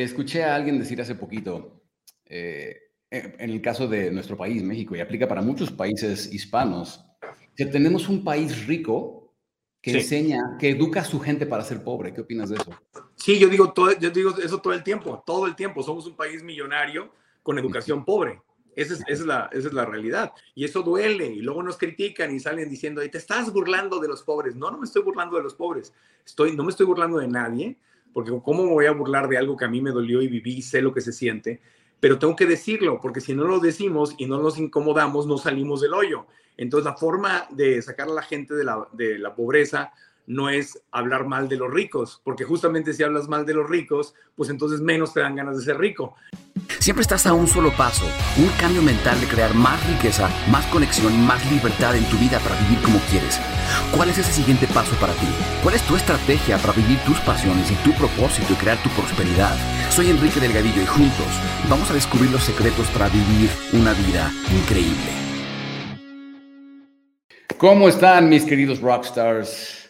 escuché a alguien decir hace poquito, eh, en el caso de nuestro país, México, y aplica para muchos países hispanos, que tenemos un país rico que enseña, que educa a su gente para ser pobre. ¿Qué opinas de eso? Sí, yo digo, todo, yo digo eso todo el tiempo, todo el tiempo. Somos un país millonario con educación pobre. Esa es, la, esa es la realidad. Y eso duele. Y luego nos critican y salen diciendo, te estás burlando de los pobres. No, no me estoy burlando de los pobres. Estoy, no me estoy burlando de nadie, porque ¿cómo me voy a burlar de algo que a mí me dolió y viví sé lo que se siente? Pero tengo que decirlo, porque si no lo decimos y no nos incomodamos, no salimos del hoyo. Entonces, la forma de sacar a la gente de la, de la pobreza no es hablar mal de los ricos, porque justamente si hablas mal de los ricos, pues entonces menos te dan ganas de ser rico. Siempre estás a un solo paso, un cambio mental de crear más riqueza, más conexión, más libertad en tu vida para vivir como quieres. ¿Cuál es ese siguiente paso para ti? ¿Cuál es tu estrategia para vivir tus pasiones y tu propósito y crear tu prosperidad? Soy Enrique Delgadillo y juntos vamos a descubrir los secretos para vivir una vida increíble. ¿Cómo están mis queridos rockstars?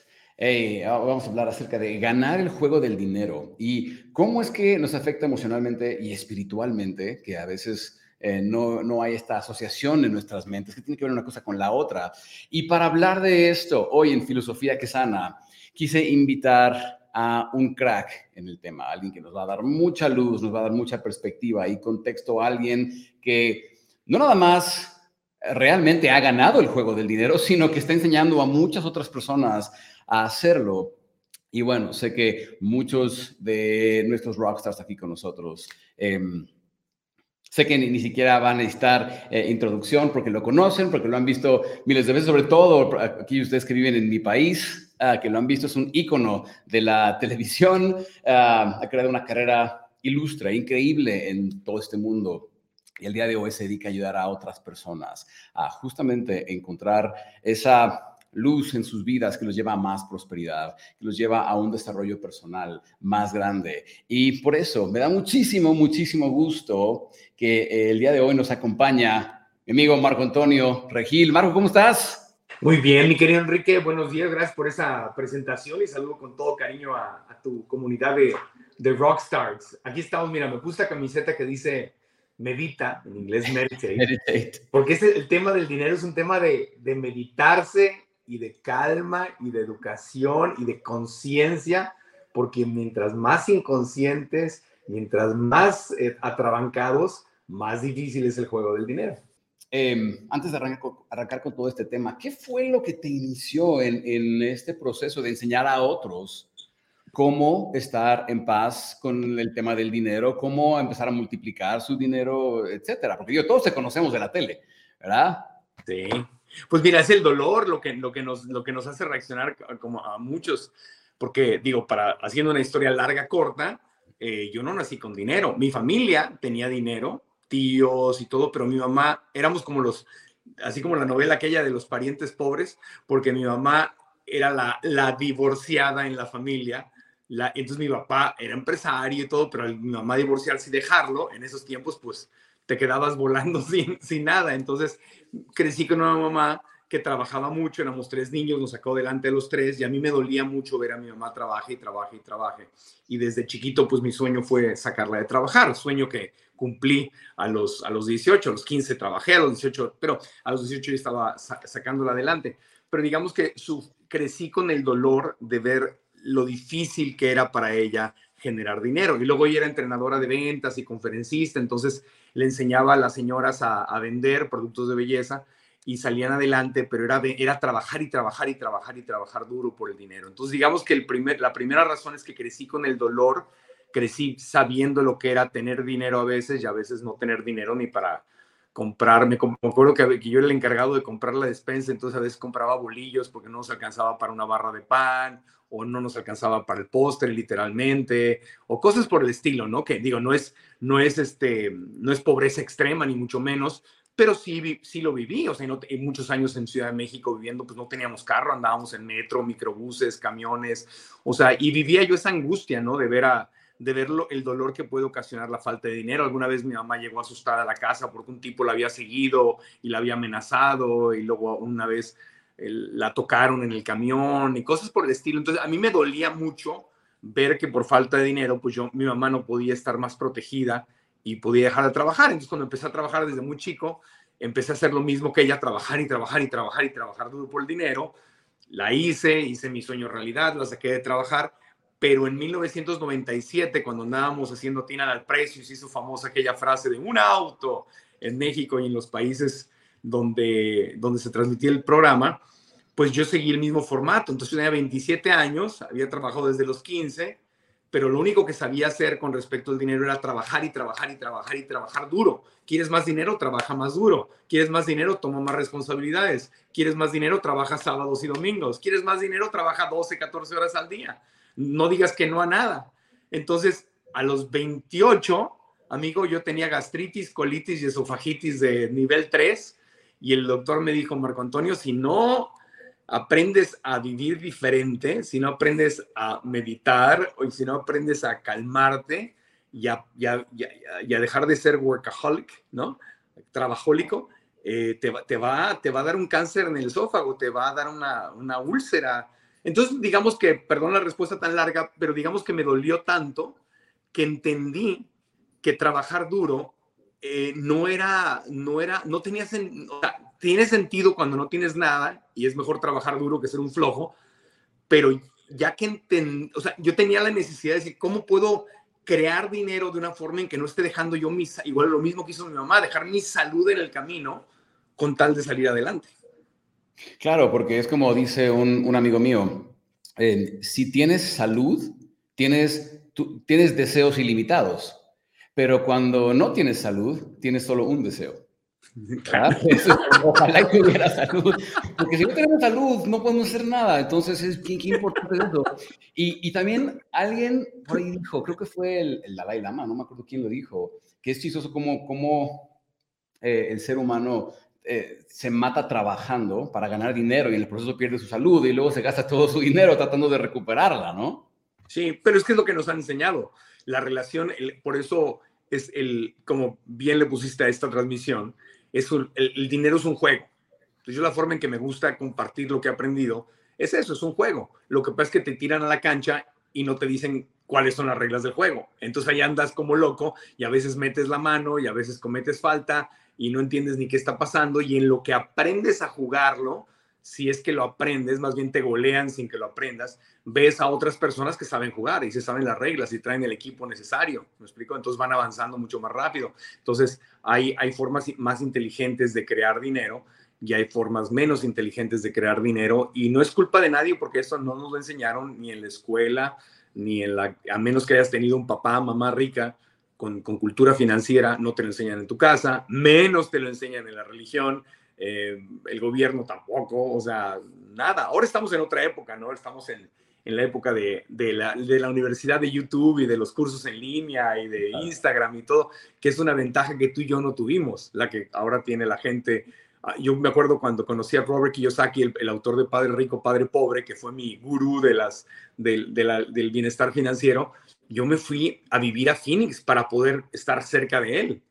Hey, ah, vamos a hablar acerca de ganar el juego del dinero y cómo es que nos afecta emocionalmente y espiritualmente, que a veces eh, no, no, hay esta asociación en nuestras mentes, que tiene que ver una cosa con la otra. Y para hablar de esto, hoy en Filosofía que Sana, quise invitar a un crack en el tema, alguien que nos va a dar mucha luz, nos va a dar mucha perspectiva y contexto, alguien que no nada más realmente ha ganado el juego del dinero, sino que está enseñando a muchas otras personas a hacerlo. Y bueno, sé que muchos de nuestros rockstars aquí con nosotros, em, sé que ni, siquiera van a necesitar eh, introducción porque lo conocen, porque lo han visto miles de veces, sobre todo aquí ustedes que viven en mi país, ah, que lo han visto, es un ícono de la televisión, ah, ha creado una carrera ilustre, increíble en todo este mundo. Y el día de hoy se dedica a ayudar a otras personas a justamente encontrar esa luz en sus vidas que los lleva a más prosperidad, que los lleva a un desarrollo personal más grande. Y por eso me da muchísimo, muchísimo gusto que eh, el día de hoy nos acompaña mi amigo Marco Antonio Regil. Marco, ¿cómo estás? Muy bien, mi querido Enrique, buenos días, gracias por esa presentación y saludo con todo cariño a, tu comunidad de, de Rockstars. Aquí estamos, mira, me puse la camiseta que dice medita, en inglés meditate, porque este, el tema del dinero es un tema de, de meditarse y de calma y de educación y de conciencia, porque mientras más inconscientes, mientras más eh, atrabancados, más difícil es el juego del dinero. Em, antes de arrancar con, todo este tema, ¿qué fue lo que te inició en, en, este proceso de enseñar a otros cómo estar en paz con el tema del dinero, cómo empezar a multiplicar su dinero, etcétera? Porque yo, todos te conocemos de la tele, ¿verdad? Sí. Pues mira, es el dolor lo que, lo que, nos, lo que nos hace reaccionar como a muchos, porque digo, para haciendo una historia larga, corta, eh, yo no nací con dinero. Mi familia tenía dinero, tíos y todo, pero mi mamá, éramos como los, así como la novela aquella de los parientes pobres, porque mi mamá era la, la divorciada en la familia. La, entonces mi papá era empresario y todo, pero mi mamá divorciarse y dejarlo, en esos tiempos, pues te quedabas volando sin, sin nada. Entonces crecí con una mamá que trabajaba mucho, éramos tres niños, nos sacó delante de los tres y a mí me dolía mucho ver a mi mamá trabaje y trabaje y trabaje. Y desde chiquito, pues mi sueño fue sacarla de trabajar, sueño que cumplí a los, a los 18, a los 15 trabajé, a los 18, pero a los 18 yo estaba sacándola adelante. Pero digamos que su, crecí con el dolor de ver lo difícil que era para ella generar dinero. Y luego ella era entrenadora de ventas y conferencista, entonces le enseñaba a las señoras a, vender productos de belleza y salían adelante, pero era, era trabajar y trabajar y trabajar y trabajar duro por el dinero. Entonces, digamos que el primer, la primera razón es que crecí con el dolor, crecí sabiendo lo que era tener dinero a veces y a veces no tener dinero ni para comprarme. Como acuerdo que, que yo era el encargado de comprar la despensa, entonces a veces compraba bolillos porque no se alcanzaba para una barra de pan o no nos alcanzaba para el postre literalmente, o cosas por el estilo, ¿no? Que digo, no es, no es, este, no es pobreza extrema, ni mucho menos, pero sí, sí lo viví, o sea, no, muchos años en Ciudad de México viviendo, pues no teníamos carro, andábamos en metro, microbuses, camiones, o sea, y vivía yo esa angustia, ¿no? De ver de ver el dolor que puede ocasionar la falta de dinero. Alguna vez mi mamá llegó asustada a la casa porque un tipo la había seguido y la había amenazado y luego una vez la tocaron en el camión y cosas por el estilo. Entonces, a mí me dolía mucho ver que por falta de dinero, pues yo, mi mamá no podía estar más protegida y podía dejar de trabajar. Entonces, cuando empecé a trabajar desde muy chico, empecé a hacer lo mismo que ella, trabajar y trabajar y trabajar y trabajar duro por el dinero. La hice, hice mi sueño realidad, la saqué de trabajar, pero en 1997, cuando andábamos haciendo Tina al precio, se hizo famosa aquella frase de un auto en México y en los países donde, donde se transmitía el programa, pues yo seguí el mismo formato. Entonces tenía 27 años, había trabajado desde los 15, pero lo único que sabía hacer con respecto al dinero era trabajar y trabajar y trabajar y trabajar duro. ¿Quieres más dinero? Trabaja más duro. ¿Quieres más dinero? Toma más responsabilidades. ¿Quieres más dinero? Trabaja sábados y domingos. ¿Quieres más dinero? Trabaja 12, 14 horas al día. No digas que no a nada. Entonces, a los 28, amigo, yo tenía gastritis, colitis y esofagitis de nivel 3 y el doctor me dijo, Marco Antonio, si no aprendes a vivir diferente, si no aprendes a meditar o si no aprendes a calmarte y a, dejar de ser workaholic, ¿no? Trabajólico, eh, te, te, va, te va a dar un cáncer en el esófago, te va a dar una, una úlcera. Entonces, digamos que, perdón la respuesta tan larga, pero digamos que me dolió tanto que entendí que trabajar duro eh, no era, no era, no tenía, tiene sentido cuando no tienes nada y es mejor trabajar duro que ser un flojo, pero ya que entendí, o sea, yo tenía la necesidad de decir, ¿cómo puedo crear dinero de una forma en que no esté dejando yo mi, igual lo mismo que hizo mi mamá, dejar mi salud en el camino con tal de salir adelante? Claro, porque es como dice un, amigo mío, eh, si tienes salud, tienes, tienes deseos ilimitados, pero cuando no tienes salud, tienes solo un deseo. Claro. ojalá que hubiera salud, porque si no tenemos salud no podemos hacer nada, entonces es qué, importante eso. Y, y, también alguien por ahí dijo, creo que fue el, el, Dalai Lama, no me acuerdo quién lo dijo, que es chistoso como, como eh, el ser humano eh, se mata trabajando para ganar dinero y en el proceso pierde su salud y luego se gasta todo su dinero tratando de recuperarla, ¿no? Sí, pero es que es lo que nos han enseñado. La relación, por eso es el, como bien le pusiste a esta transmisión, es el, dinero es un juego. Entonces yo la forma en que me gusta compartir lo que he aprendido es eso, es un juego. Lo que pasa es que te tiran a la cancha y no te dicen cuáles son las reglas del juego. Entonces ahí andas como loco y a veces metes la mano y a veces cometes falta y no entiendes ni qué está pasando y en lo que aprendes a jugarlo, si es que lo aprendes, más bien te golean sin que lo aprendas, ves a otras personas que saben jugar y se saben las reglas y traen el equipo necesario, ¿me explico? Entonces van avanzando mucho más rápido. Entonces hay, hay formas más inteligentes de crear dinero y hay formas menos inteligentes de crear dinero y no es culpa de nadie porque eso no nos lo enseñaron ni en la escuela, ni en la, a menos que hayas tenido un papá, mamá rica, con, con, cultura financiera, no te lo enseñan en tu casa, menos te lo enseñan en la religión, eh, el gobierno tampoco, o sea, nada. Ahora estamos en otra época, ¿no? Estamos en, en la época de, de, la, de, la, universidad de YouTube y de los cursos en línea y de Instagram y todo, que es una ventaja que tú y yo no tuvimos, la que ahora tiene la gente. Ah, yo me acuerdo cuando conocí a Robert Kiyosaki, el, el autor de Padre Rico, Padre Pobre, que fue mi gurú de las, del bienestar financiero, yo me fui a vivir a Phoenix para poder estar cerca de él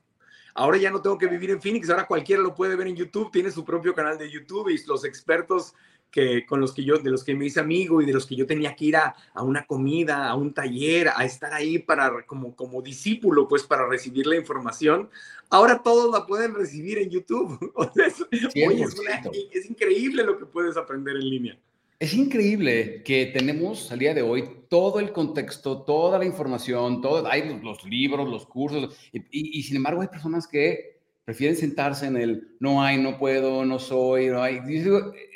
Ahora ya no tengo que vivir en Phoenix, ahora cualquiera lo puede ver en YouTube, tiene su propio canal de YouTube y los expertos que, con los que yo, de los que me hice amigo y de los que yo tenía que ir a, una comida, a un taller, a estar ahí para, como, como discípulo, pues para recibir la información. Ahora todos la pueden recibir en YouTube. es increíble lo que puedes aprender en línea. Es increíble que tenemos al día de hoy todo el contexto, toda la información, todo, hay los, libros, los cursos, y, sin embargo hay personas que prefieren sentarse en el no hay, no puedo, no soy, no hay.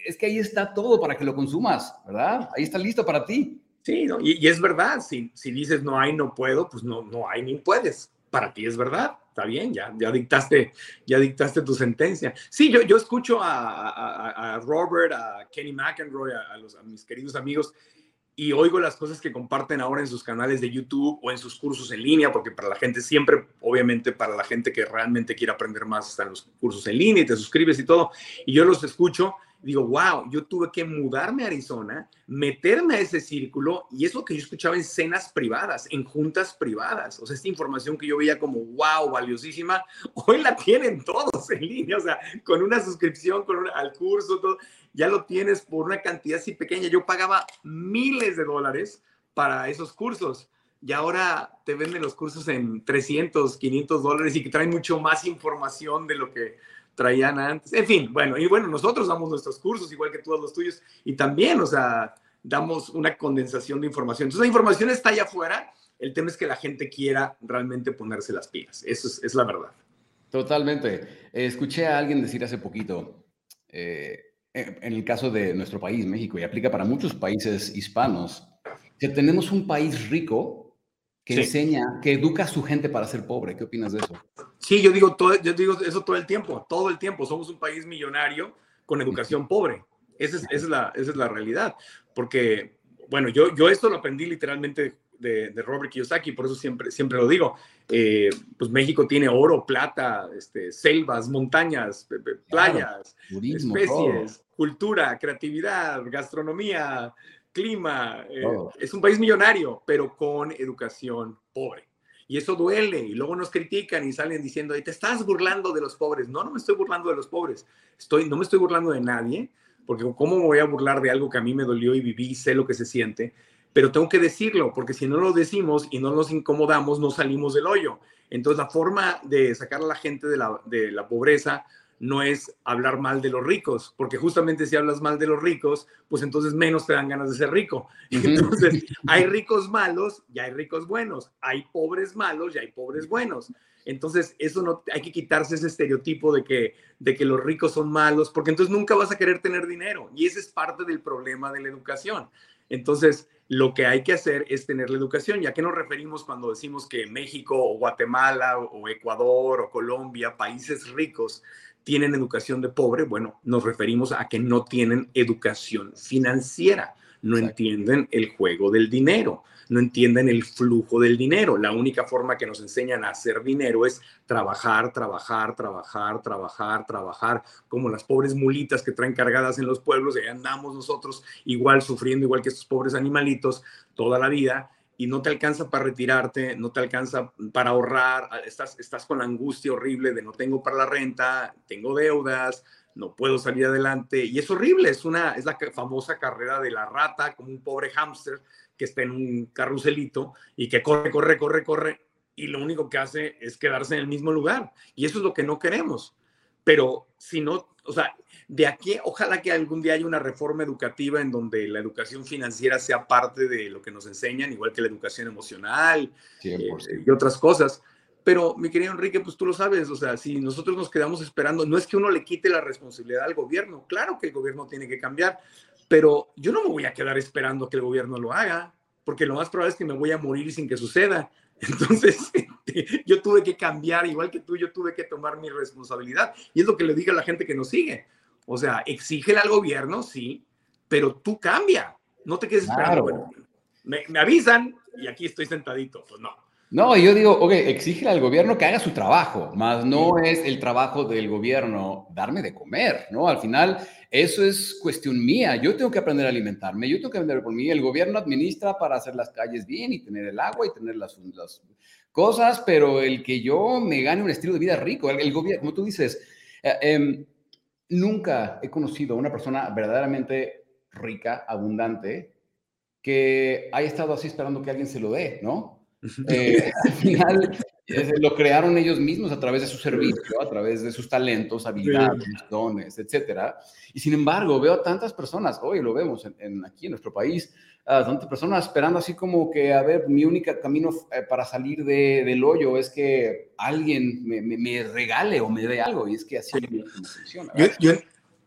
es que ahí está todo para que lo consumas, ¿verdad? Ahí está listo para ti. Sí, y, es verdad, si, si dices no hay, no puedo, pues no, no hay ni puedes. Para ti es verdad está bien, ya, ya, dictaste, ya dictaste tu sentencia. Sí, yo, yo escucho a, Robert, a Kenny McEnroy, a, los, a mis queridos amigos, y oigo las cosas que comparten ahora en sus canales de YouTube o en sus cursos en línea, porque para la gente siempre, obviamente para la gente que realmente quiere aprender más, están los cursos en línea y te suscribes y todo, y yo los escucho digo, wow, yo tuve que mudarme a Arizona, meterme a ese círculo y es lo que yo escuchaba en cenas privadas, en juntas privadas. O sea, esta información que yo veía como, wow, valiosísima, hoy la tienen todos en línea, o sea, con una suscripción con al curso, todo, ya lo tienes por una cantidad así pequeña. Yo pagaba miles de dólares para esos cursos. Y ahora te venden los cursos en 300, 500 dólares y que traen mucho más información de lo que traían antes. En fin, bueno, y bueno, nosotros damos nuestros cursos igual que todos los tuyos y también, o sea, damos una condensación de información. Entonces la información está allá afuera, el tema es que la gente quiera realmente ponerse las pilas, eso es, es la verdad. Totalmente. escuché a alguien decir hace poquito, eh, en el caso de nuestro país, México, y aplica para muchos países hispanos, que tenemos un país rico que enseña, que educa a su gente para ser pobre. ¿Qué opinas de eso? Sí, yo digo, todo, yo digo eso todo el tiempo, todo el tiempo. Somos un país millonario con educación pobre. Esa es, esa es, la, esa es la realidad. Porque, bueno, yo, yo esto lo aprendí literalmente de, de, Robert Kiyosaki, por eso siempre, siempre lo digo. Eh, pues México tiene oro, plata, este, selvas, montañas, playas, especies, cultura, creatividad, gastronomía, clima. Eh, es un país millonario, pero con educación pobre. Y eso duele. Y luego nos critican y salen diciendo, te estás burlando de los pobres. No, no me estoy burlando de los pobres. Estoy, no me estoy burlando de nadie, porque ¿cómo me voy a burlar de algo que a mí me dolió y viví y sé lo que se siente? pero tengo que decirlo, porque si no lo decimos y no nos incomodamos, no salimos del hoyo. Entonces, la forma de sacar a la gente de la, de la pobreza no es hablar mal de los ricos, porque justamente si hablas mal de los ricos, pues entonces menos te dan ganas de ser rico. Entonces, hay ricos malos y hay ricos buenos, hay pobres malos y hay pobres buenos. Entonces, eso no hay que quitarse ese estereotipo de que de que los ricos son malos, porque entonces nunca vas a querer tener dinero y ese es parte del problema de la educación. Entonces, lo que hay que hacer es tener la educación. ¿Y a qué nos referimos cuando decimos que México o Guatemala o Ecuador o Colombia, países ricos, tienen educación de pobre? Bueno, nos referimos a que no tienen educación financiera, no entienden el juego del dinero no entienden el flujo del dinero. La única forma que nos enseñan a hacer dinero es trabajar, trabajar, trabajar, trabajar, trabajar, como las pobres mulitas que traen cargadas en los pueblos, y andamos nosotros igual sufriendo, igual que estos pobres animalitos, toda la vida. Y no te alcanza para retirarte, no te alcanza para ahorrar, estás, estás con la angustia horrible de no tengo para la renta, tengo deudas, no puedo salir adelante. Y es horrible, es, una, es la famosa carrera de la rata, como un pobre hámster que está en un carruselito y que corre, corre, corre, corre, y lo único que hace es quedarse en el mismo lugar. Y eso es lo que no queremos. Pero si no, o sea, de aquí, ojalá que algún día haya una reforma educativa en donde la educación financiera sea parte de lo que nos enseñan, igual que la educación emocional eh, y otras cosas. Pero, mi querido Enrique, pues tú lo sabes, o sea, si nosotros nos quedamos esperando, no es que uno le quite la responsabilidad al gobierno, claro que el gobierno tiene que cambiar, pero yo no me voy a quedar esperando que el gobierno lo haga, porque lo más probable es que me voy a morir sin que suceda. Entonces, este, yo tuve que cambiar, igual que tú, yo tuve que tomar mi responsabilidad. Y es lo que le digo a la gente que nos sigue. O sea, exígele al gobierno, sí, pero tú cambia. No te quedes esperando. me, me avisan y aquí estoy sentadito. Pues no. No, yo digo, ok, exige al gobierno que haga su trabajo, más no es el trabajo del gobierno darme de comer, ¿no? Al final, eso es cuestión mía. Yo tengo que aprender a alimentarme, yo tengo que aprender por mí. El gobierno administra para hacer las calles bien y tener el agua y tener las, cosas, pero el que yo me gane un estilo de vida rico, el, gobierno, como tú dices, eh, em, nunca he conocido a una persona verdaderamente rica, abundante, que haya estado así esperando que alguien se lo dé, ¿no? Eh, al final lo crearon ellos mismos a través de su servicio, a través de sus talentos, habilidades, dones, etcétera. Y sin embargo, veo tantas personas, hoy lo vemos en, aquí en nuestro país, tantas personas esperando así como que, a ver, mi único camino eh, para salir de, del hoyo es que alguien me, me, regale o me dé algo. Y es que así no funciona. Yo,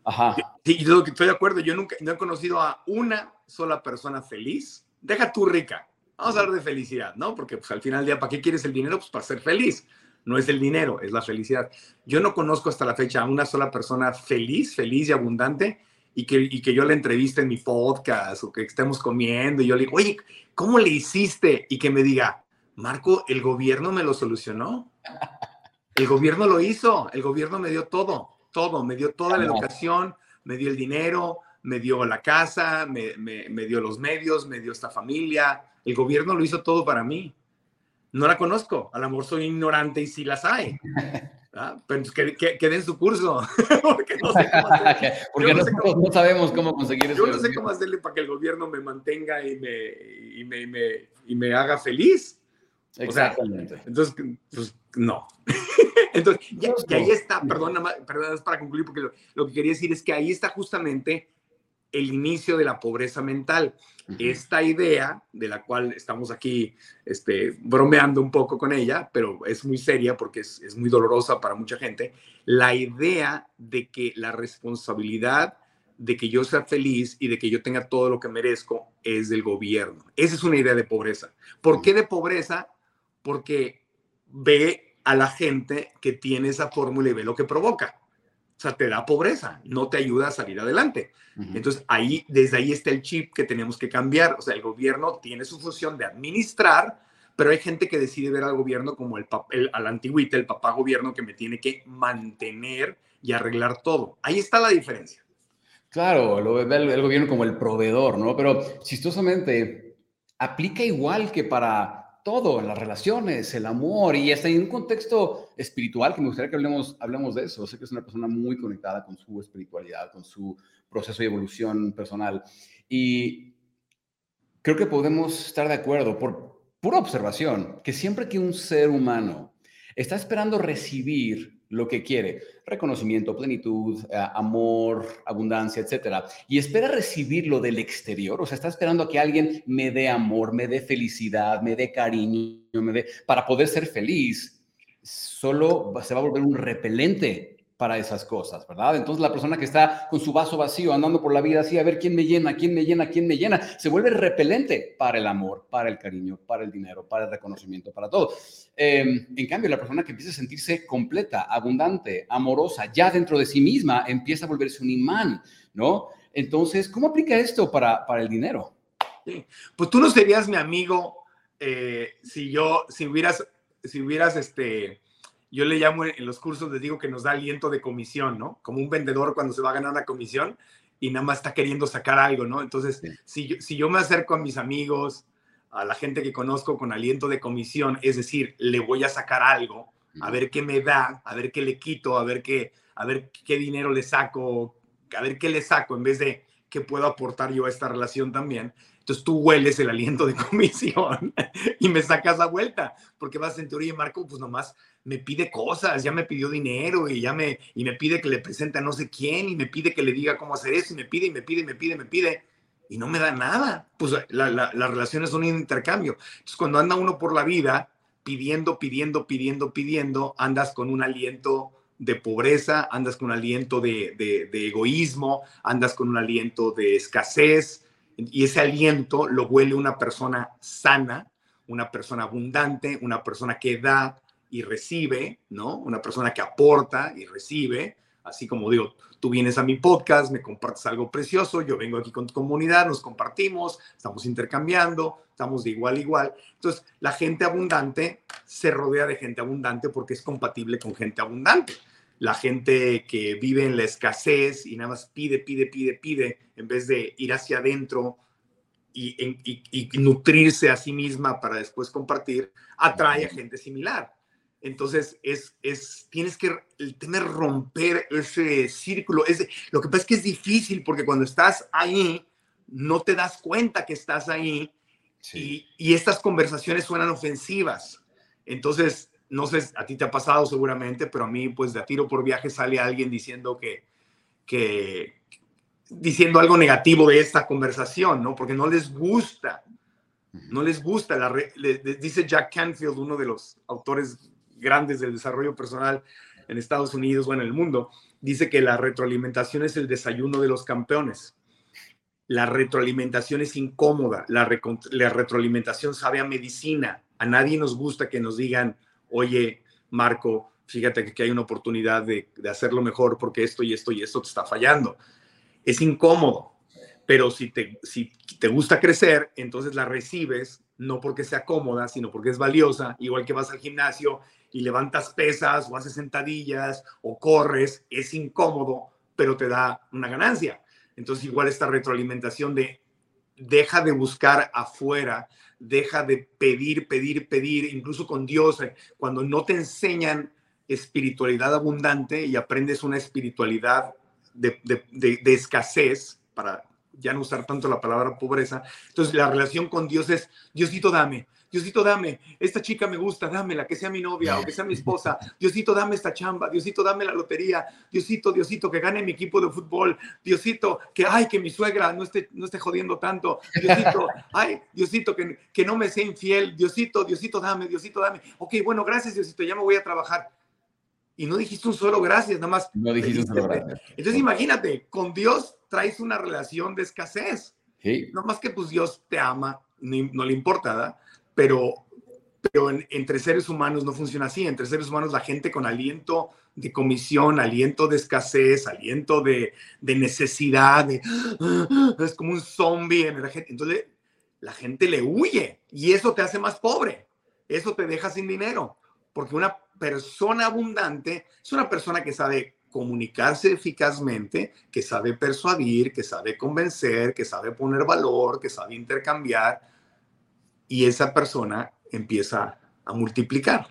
Ajá. Sí, yo estoy de acuerdo. Yo nunca no he conocido a una sola persona feliz. Deja tú rica Vamos a hablar de felicidad, ¿no? Porque pues, al final del día, ¿para qué quieres el dinero? Pues para ser feliz. No es el dinero, es la felicidad. Yo no conozco hasta la fecha a una sola persona feliz, feliz y abundante y que, y que yo la entreviste en mi podcast o que estemos comiendo y yo le digo, oye, ¿cómo le hiciste? Y que me diga, Marco, el gobierno me lo solucionó. El gobierno lo hizo, el gobierno me dio todo, todo, me dio toda la educación, me dio el dinero, me dio la casa, me, me dio los medios, me dio esta familia, el gobierno lo hizo todo para mí. No la conozco, a lo mejor soy ignorante y sí las hay. Pero que, que, den su curso, porque no, sé cómo porque nosotros no sabemos cómo conseguir eso. Yo no sé cómo hacerle para que el gobierno me mantenga y me, y me, y me, y me haga feliz. Exactamente. entonces, pues no. entonces, ya, ahí está, perdón, perdón, es para concluir, porque lo, lo que quería decir es que ahí está justamente el inicio de la pobreza mental. Esta idea, de la cual estamos aquí este, bromeando un poco con ella, pero es muy seria porque es, es muy dolorosa para mucha gente, la idea de que la responsabilidad de que yo sea feliz y de que yo tenga todo lo que merezco es del gobierno. Esa es una idea de pobreza. ¿Por qué de pobreza? Porque ve a la gente que tiene esa fórmula y ve lo que provoca. O sea, te da pobreza, no te ayuda a salir adelante. Entonces, ahí, desde ahí está el chip que tenemos que cambiar. O sea, el gobierno tiene su función de administrar, pero hay gente que decide ver al gobierno como el, el al antiguito, el papá gobierno que me tiene que mantener y arreglar todo. Ahí está la diferencia. Claro, lo ve el gobierno como el proveedor, ¿no? Pero chistosamente, aplica igual que para todo, las relaciones, el amor y hasta en un contexto espiritual que me gustaría que hablemos, hablemos de eso. Sé que es una persona muy conectada con su espiritualidad, con su proceso de evolución personal. Y creo que podemos estar de acuerdo por pura observación que siempre que un ser humano está esperando recibir lo que quiere, reconocimiento, plenitud, eh, amor, abundancia, etcétera, y espera recibirlo del exterior, o sea, está esperando a que alguien me dé amor, me dé felicidad, me dé cariño, me dé, para poder ser feliz, solo se va a volver un repelente para esas cosas, ¿verdad? Entonces la persona que está con su vaso vacío, andando por la vida así, a ver quién me llena, quién me llena, quién me llena, se vuelve repelente para el amor, para el cariño, para el dinero, para el reconocimiento, para todo. Em, en cambio, la persona que empieza a sentirse completa, abundante, amorosa, ya dentro de sí misma, empieza a volverse un imán, ¿no? Entonces, ¿cómo aplica esto para, para el dinero? Pues tú no serías mi amigo eh, si yo, si hubieras, si hubieras, este, yo le llamo en los cursos, les digo que nos da aliento de comisión, ¿no? Como un vendedor cuando se va a ganar una comisión y nada más está queriendo sacar algo, ¿no? Entonces, si, yo, si yo me acerco a mis amigos, a la gente que conozco con aliento de comisión, es decir, le voy a sacar algo, a ver qué me da, a ver qué le quito, a ver qué, a ver qué dinero le saco, a ver qué le saco, en vez de qué puedo aportar yo a esta relación también. Entonces tú hueles el aliento de comisión y me sacas la vuelta, porque vas en teoría, Marco, pues nomás me pide cosas, ya me pidió dinero y ya me, y me pide que le presente a no sé quién y me pide que le diga cómo hacer eso y me pide y me pide y me pide y me pide y no me da nada. Pues la, la, las relaciones son un intercambio. Entonces cuando anda uno por la vida pidiendo, pidiendo, pidiendo, pidiendo, andas con un aliento de pobreza, andas con un aliento de, de, de egoísmo, andas con un aliento de escasez y ese aliento lo huele una persona sana, una persona abundante, una persona que da, y recibe, ¿no? Una persona que aporta y recibe, así como digo, tú vienes a mi podcast, me compartes algo precioso, yo vengo aquí con tu comunidad, nos compartimos, estamos intercambiando, estamos de igual a igual. Entonces, la gente abundante se rodea de gente abundante porque es compatible con gente abundante. La gente que vive en la escasez y nada más pide, pide, pide, pide, en vez de ir hacia adentro y, y nutrirse a sí misma para después compartir, atrae a gente similar. Entonces, es, es, tienes que tener romper ese círculo. Es, lo que pasa es que es difícil porque cuando estás ahí, no te das cuenta que estás ahí y, y, estas conversaciones suenan ofensivas. Entonces, no sé, a ti te ha pasado seguramente, pero a mí, pues de a tiro por viaje sale alguien diciendo que, que diciendo algo negativo de esta conversación, ¿no? Porque no les gusta, no les gusta. La dice Jack Canfield, uno de los autores grandes del desarrollo personal en Estados Unidos o en el mundo, dice que la retroalimentación es el desayuno de los campeones. La retroalimentación es incómoda, la, retroalimentación sabe a medicina. A nadie nos gusta que nos digan, oye, Marco, fíjate que hay una oportunidad de, de hacerlo mejor porque esto y esto y esto te está fallando. Es incómodo, pero si te, si te gusta crecer, entonces la recibes no porque sea cómoda, sino porque es valiosa, igual que vas al gimnasio y levantas pesas o haces sentadillas o corres, es incómodo, pero te da una ganancia. Entonces igual esta retroalimentación de deja de buscar afuera, deja de pedir, pedir, pedir, incluso con Dios, eh, cuando no te enseñan espiritualidad abundante y aprendes una espiritualidad de, de, escasez, para ya no usar tanto la palabra pobreza. Entonces la relación con Dios es, Diosito, dame, Diosito, dame, esta chica me gusta, dámela, que sea mi novia o que sea mi esposa. Diosito, dame esta chamba. Diosito, dame la lotería. Diosito, Diosito, que gane mi equipo de fútbol. Diosito, que, ay, que mi suegra no esté, no esté jodiendo tanto. Diosito, ay, Diosito, que, que no me sea infiel. Diosito, Diosito, dame, Diosito, dame. Ok, bueno, gracias, Diosito, ya me voy a trabajar. Y no dijiste un solo gracias, nada más. No dijiste un solo gracias. Entonces imagínate, con Dios traes una relación de escasez. Sí. No más que pues Dios te ama, no, le importa, ¿verdad? Pero, pero entre seres humanos no funciona así. Entre seres humanos la gente con aliento de comisión, aliento de escasez, aliento de, de necesidad, es como un zombie en. Entonces la gente le huye y eso te hace más pobre. Eso te deja sin dinero. Porque una persona abundante es una persona que sabe comunicarse eficazmente, que sabe persuadir, que sabe convencer, que sabe poner valor, que sabe intercambiar y esa persona empieza a multiplicar.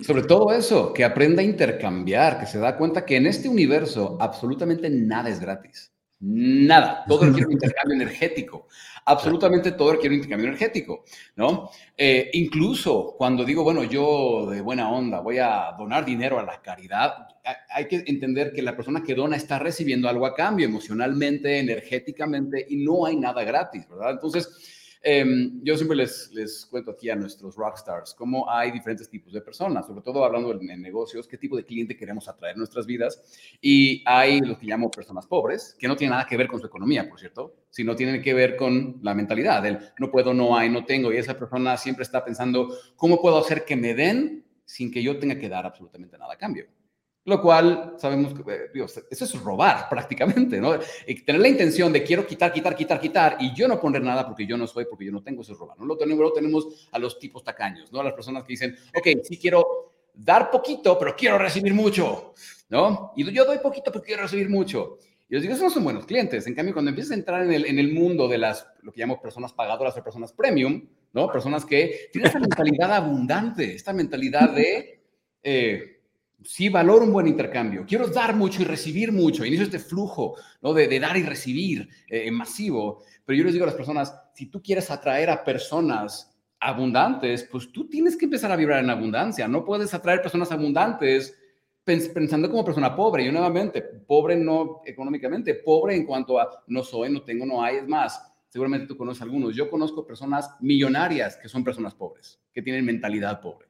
Sobre todo eso, que aprenda a intercambiar, que se da cuenta que en este universo absolutamente nada es gratis. Nada, todo requiere un intercambio energético, absolutamente todo requiere un intercambio energético, ¿no? Eh, incluso cuando digo, bueno, yo de buena onda voy a donar dinero a la caridad, hay que entender que la persona que dona está recibiendo algo a cambio emocionalmente, energéticamente, y no hay nada gratis, ¿verdad? Entonces, Em, yo siempre les, les cuento aquí a nuestros rockstars cómo hay diferentes tipos de personas, sobre todo hablando en negocios, qué tipo de cliente queremos atraer en nuestras vidas. Y hay lo que llamo personas pobres, que no tienen nada que ver con su economía, por cierto, sino tienen que ver con la mentalidad del no puedo, no hay, no tengo. Y esa persona siempre está pensando, ¿cómo puedo hacer que me den sin que yo tenga que dar absolutamente nada a cambio? Lo cual sabemos que eh, eso es robar prácticamente, ¿no? Y tener la intención de quiero quitar, quitar, quitar, quitar y yo no poner nada porque yo no soy, porque yo no tengo, eso es robar. ¿no? Lo tenemos, lo tenemos a los tipos tacaños, ¿no? A las personas que dicen, ok, sí quiero dar poquito, pero quiero recibir mucho, ¿no? Y yo doy poquito, pero quiero recibir mucho. Y les digo, esos no son buenos clientes. En cambio, cuando empiezas a entrar en el, en el mundo de las, lo que llamo personas pagadoras o personas premium, ¿no? Personas que tienen esta mentalidad abundante, esta mentalidad de... Eh, sí valoro un buen intercambio, quiero dar mucho y recibir mucho, inicio este flujo ¿no? de, dar y recibir eh, masivo, pero yo les digo a las personas, si tú quieres atraer a personas abundantes, pues tú tienes que empezar a vibrar en abundancia, no puedes atraer personas abundantes pensando como persona pobre, yo nuevamente, pobre no económicamente, pobre en cuanto a no soy, no tengo, no hay, es más, seguramente tú conoces algunos, yo conozco personas millonarias que son personas pobres, que tienen mentalidad pobre.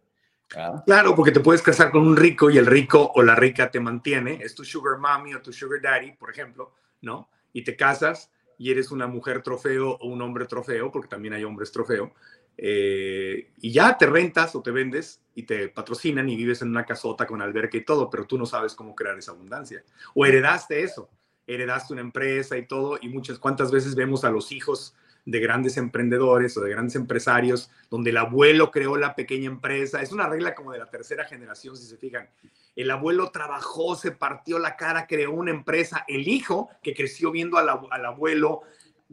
Claro, porque te puedes casar con un rico y el rico o la rica te mantiene, es tu sugar mommy o tu sugar daddy, por ejemplo, ¿no? Y te casas y eres una mujer trofeo o un hombre trofeo, porque también hay hombres trofeo, eh, y ya te rentas o te vendes y te patrocinan y vives en una casota con alberca y todo, pero tú no sabes cómo crear esa abundancia. O heredaste eso, heredaste una empresa y todo, y muchas, cuantas veces vemos a los hijos de grandes emprendedores o de grandes empresarios, donde el abuelo creó la pequeña empresa. Es una regla como de la tercera generación, si se fijan. El abuelo trabajó, se partió la cara, creó una empresa. El hijo, que creció viendo al, abuelo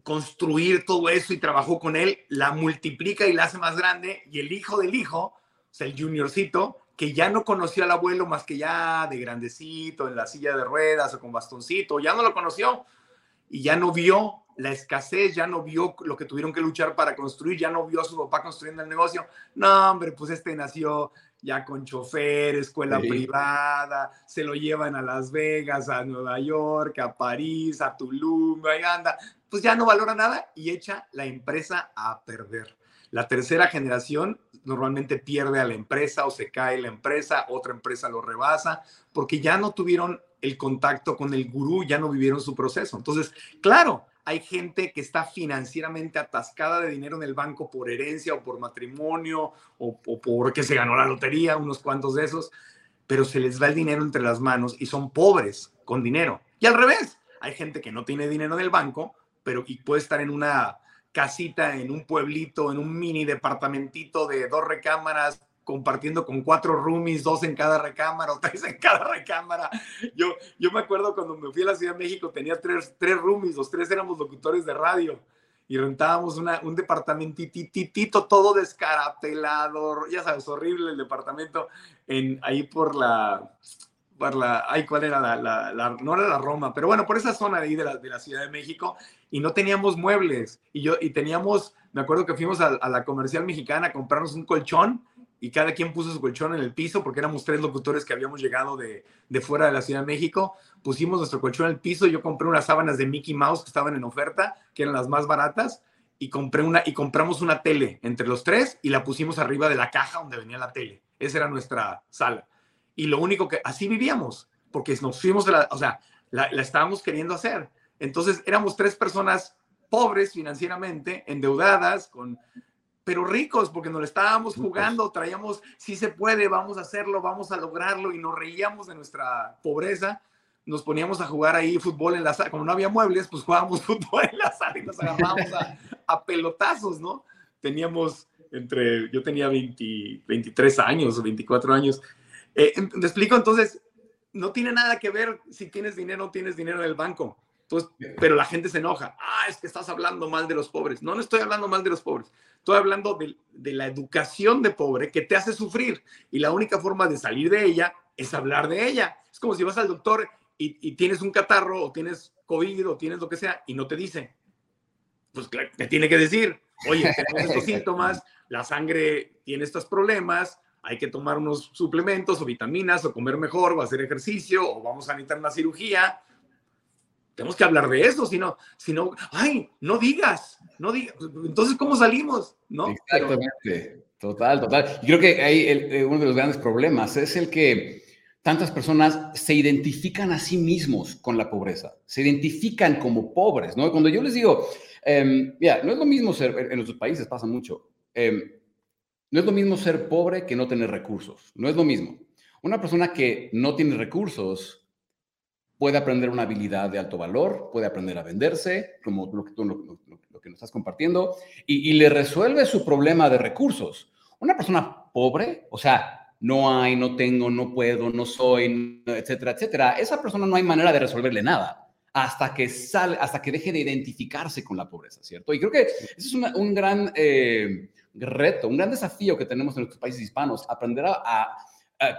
construir todo eso y trabajó con él, la multiplica y la hace más grande. Y el hijo del hijo, o sea, el juniorcito, que ya no conoció al abuelo más que ya de grandecito, en la silla de ruedas o con bastoncito, ya no lo conoció y ya no vio la escasez, ya no vio lo que tuvieron que luchar para construir, ya no vio a su papá construyendo el negocio. No, hombre, pues este nació ya con chofer, escuela privada, se lo llevan a Las Vegas, a Nueva York, a París, a Tulum, ahí anda. Pues ya no valora nada y echa la empresa a perder. La tercera generación normalmente pierde a la empresa o se cae la empresa, otra empresa lo rebasa, porque ya no tuvieron el contacto con el gurú, ya no vivieron su proceso. Entonces, claro, hay gente que está financieramente atascada de dinero en el banco por herencia o por matrimonio o, o porque se ganó la lotería, unos cuantos de esos, pero se les va el dinero entre las manos y son pobres con dinero. Y al revés, hay gente que no tiene dinero en el banco, pero y puede estar en una casita, en un pueblito, en un mini departamentito de dos recámaras compartiendo con cuatro roomies, dos en cada recámara o tres en cada recámara. Yo, yo me acuerdo cuando me fui a la Ciudad de México, tenía tres, tres roomies, los tres éramos locutores de radio. y rentábamos una, un departamentito todo descarapelado, ya sabes, horrible el departamento, en, ahí por la, por la, ay, ¿cuál era la, la, no era la Roma, pero bueno, por esa zona de ahí de la, de la Ciudad de México, y no teníamos muebles, y yo, y teníamos, me acuerdo que fuimos a, a la comercial mexicana a comprarnos un colchón, y cada quien puso su colchón en el piso porque éramos tres locutores que habíamos llegado de, de, fuera de la Ciudad de México. Pusimos nuestro colchón en el piso. Yo compré unas sábanas de Mickey Mouse que estaban en oferta, que eran las más baratas, y compré una y compramos una tele entre los tres y la pusimos arriba de la caja donde venía la tele. Esa era nuestra sala. Y lo único que así vivíamos, porque nos fuimos de la, o sea, la, la estábamos queriendo hacer. Entonces éramos tres personas pobres financieramente, endeudadas, con pero ricos, porque nos lo estábamos jugando, traíamos, si se puede, vamos a hacerlo, vamos a lograrlo, y nos reíamos de nuestra pobreza. Nos poníamos a jugar ahí fútbol en la sala, como no había muebles, pues jugábamos fútbol en la sala y nos agarrábamos a, a pelotazos, ¿no? Teníamos entre, yo tenía 20, 23 años o 24 años. Eh, ¿Me explico? Entonces, no tiene nada que ver si tienes dinero o no tienes dinero en el banco. Entonces, pero la gente se enoja. Ah, es que estás hablando mal de los pobres. No, no estoy hablando mal de los pobres. Estoy hablando de, de, la educación de pobre que te hace sufrir y la única forma de salir de ella es hablar de ella. Es como si vas al doctor y, y tienes un catarro o tienes COVID o tienes lo que sea y no te dice. Pues te tiene que decir, oye, tenemos estos síntomas, la sangre tiene estos problemas, hay que tomar unos suplementos o vitaminas o comer mejor o hacer ejercicio o vamos a necesitar una cirugía tenemos que hablar de eso, si no, si no, ay, no digas, no digas. Entonces, ¿cómo salimos? ¿No? Exactamente, total, total. Yo creo que ahí eh, uno de los grandes problemas es el que tantas personas se identifican a sí mismos con la pobreza, se identifican como pobres, ¿no? Cuando yo les digo, eh, mira, no es lo mismo ser, en nuestros países pasa mucho, eh, no es lo mismo ser pobre que no tener recursos, no es lo mismo. Una persona que no tiene recursos puede aprender una habilidad de alto valor, puede aprender a venderse, como lo que tú lo, que nos estás compartiendo, y, le resuelve su problema de recursos. Una persona pobre, o sea, no hay, no tengo, no puedo, no soy, etcétera, etcétera, esa persona no hay manera de resolverle nada hasta que sale, hasta que deje de identificarse con la pobreza, ¿cierto? Y creo que ese es un gran eh, reto, un gran desafío que tenemos en nuestros países hispanos, aprender a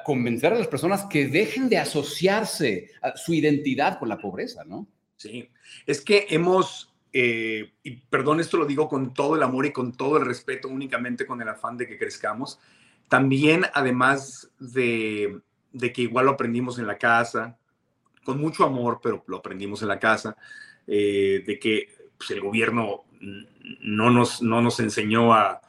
convencer a las personas que dejen de asociarse a su identidad con la pobreza, ¿no? Sí, es que hemos, eh, y perdón, esto lo digo con todo el amor y con todo el respeto, únicamente con el afán de que crezcamos, también además de, de que igual lo aprendimos en la casa, con mucho amor, pero lo aprendimos en la casa, eh, de que pues, el gobierno no nos, no nos enseñó a,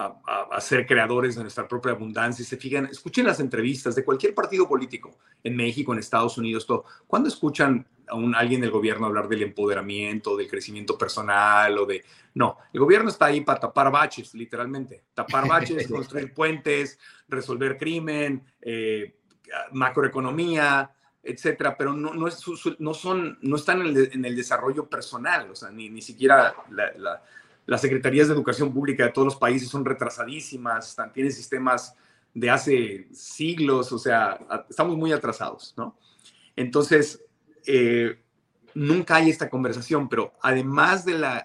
a, ser creadores de nuestra propia abundancia y se fijan, escuchen las entrevistas de cualquier partido político en México, en Estados Unidos, todo. ¿Cuándo escuchan a un, alguien del gobierno hablar del empoderamiento, del crecimiento personal o de... No, el gobierno está ahí para tapar baches, literalmente. Tapar baches, construir puentes, resolver crimen, eh, macroeconomía, etcétera, pero no, no, es, no, son, no están en el, en el, desarrollo personal, o sea, ni, ni siquiera la las secretarías de educación pública de todos los países son retrasadísimas, tienen sistemas de hace siglos, o sea, estamos muy atrasados, ¿no? Entonces, eh, nunca hay esta conversación, pero además de la,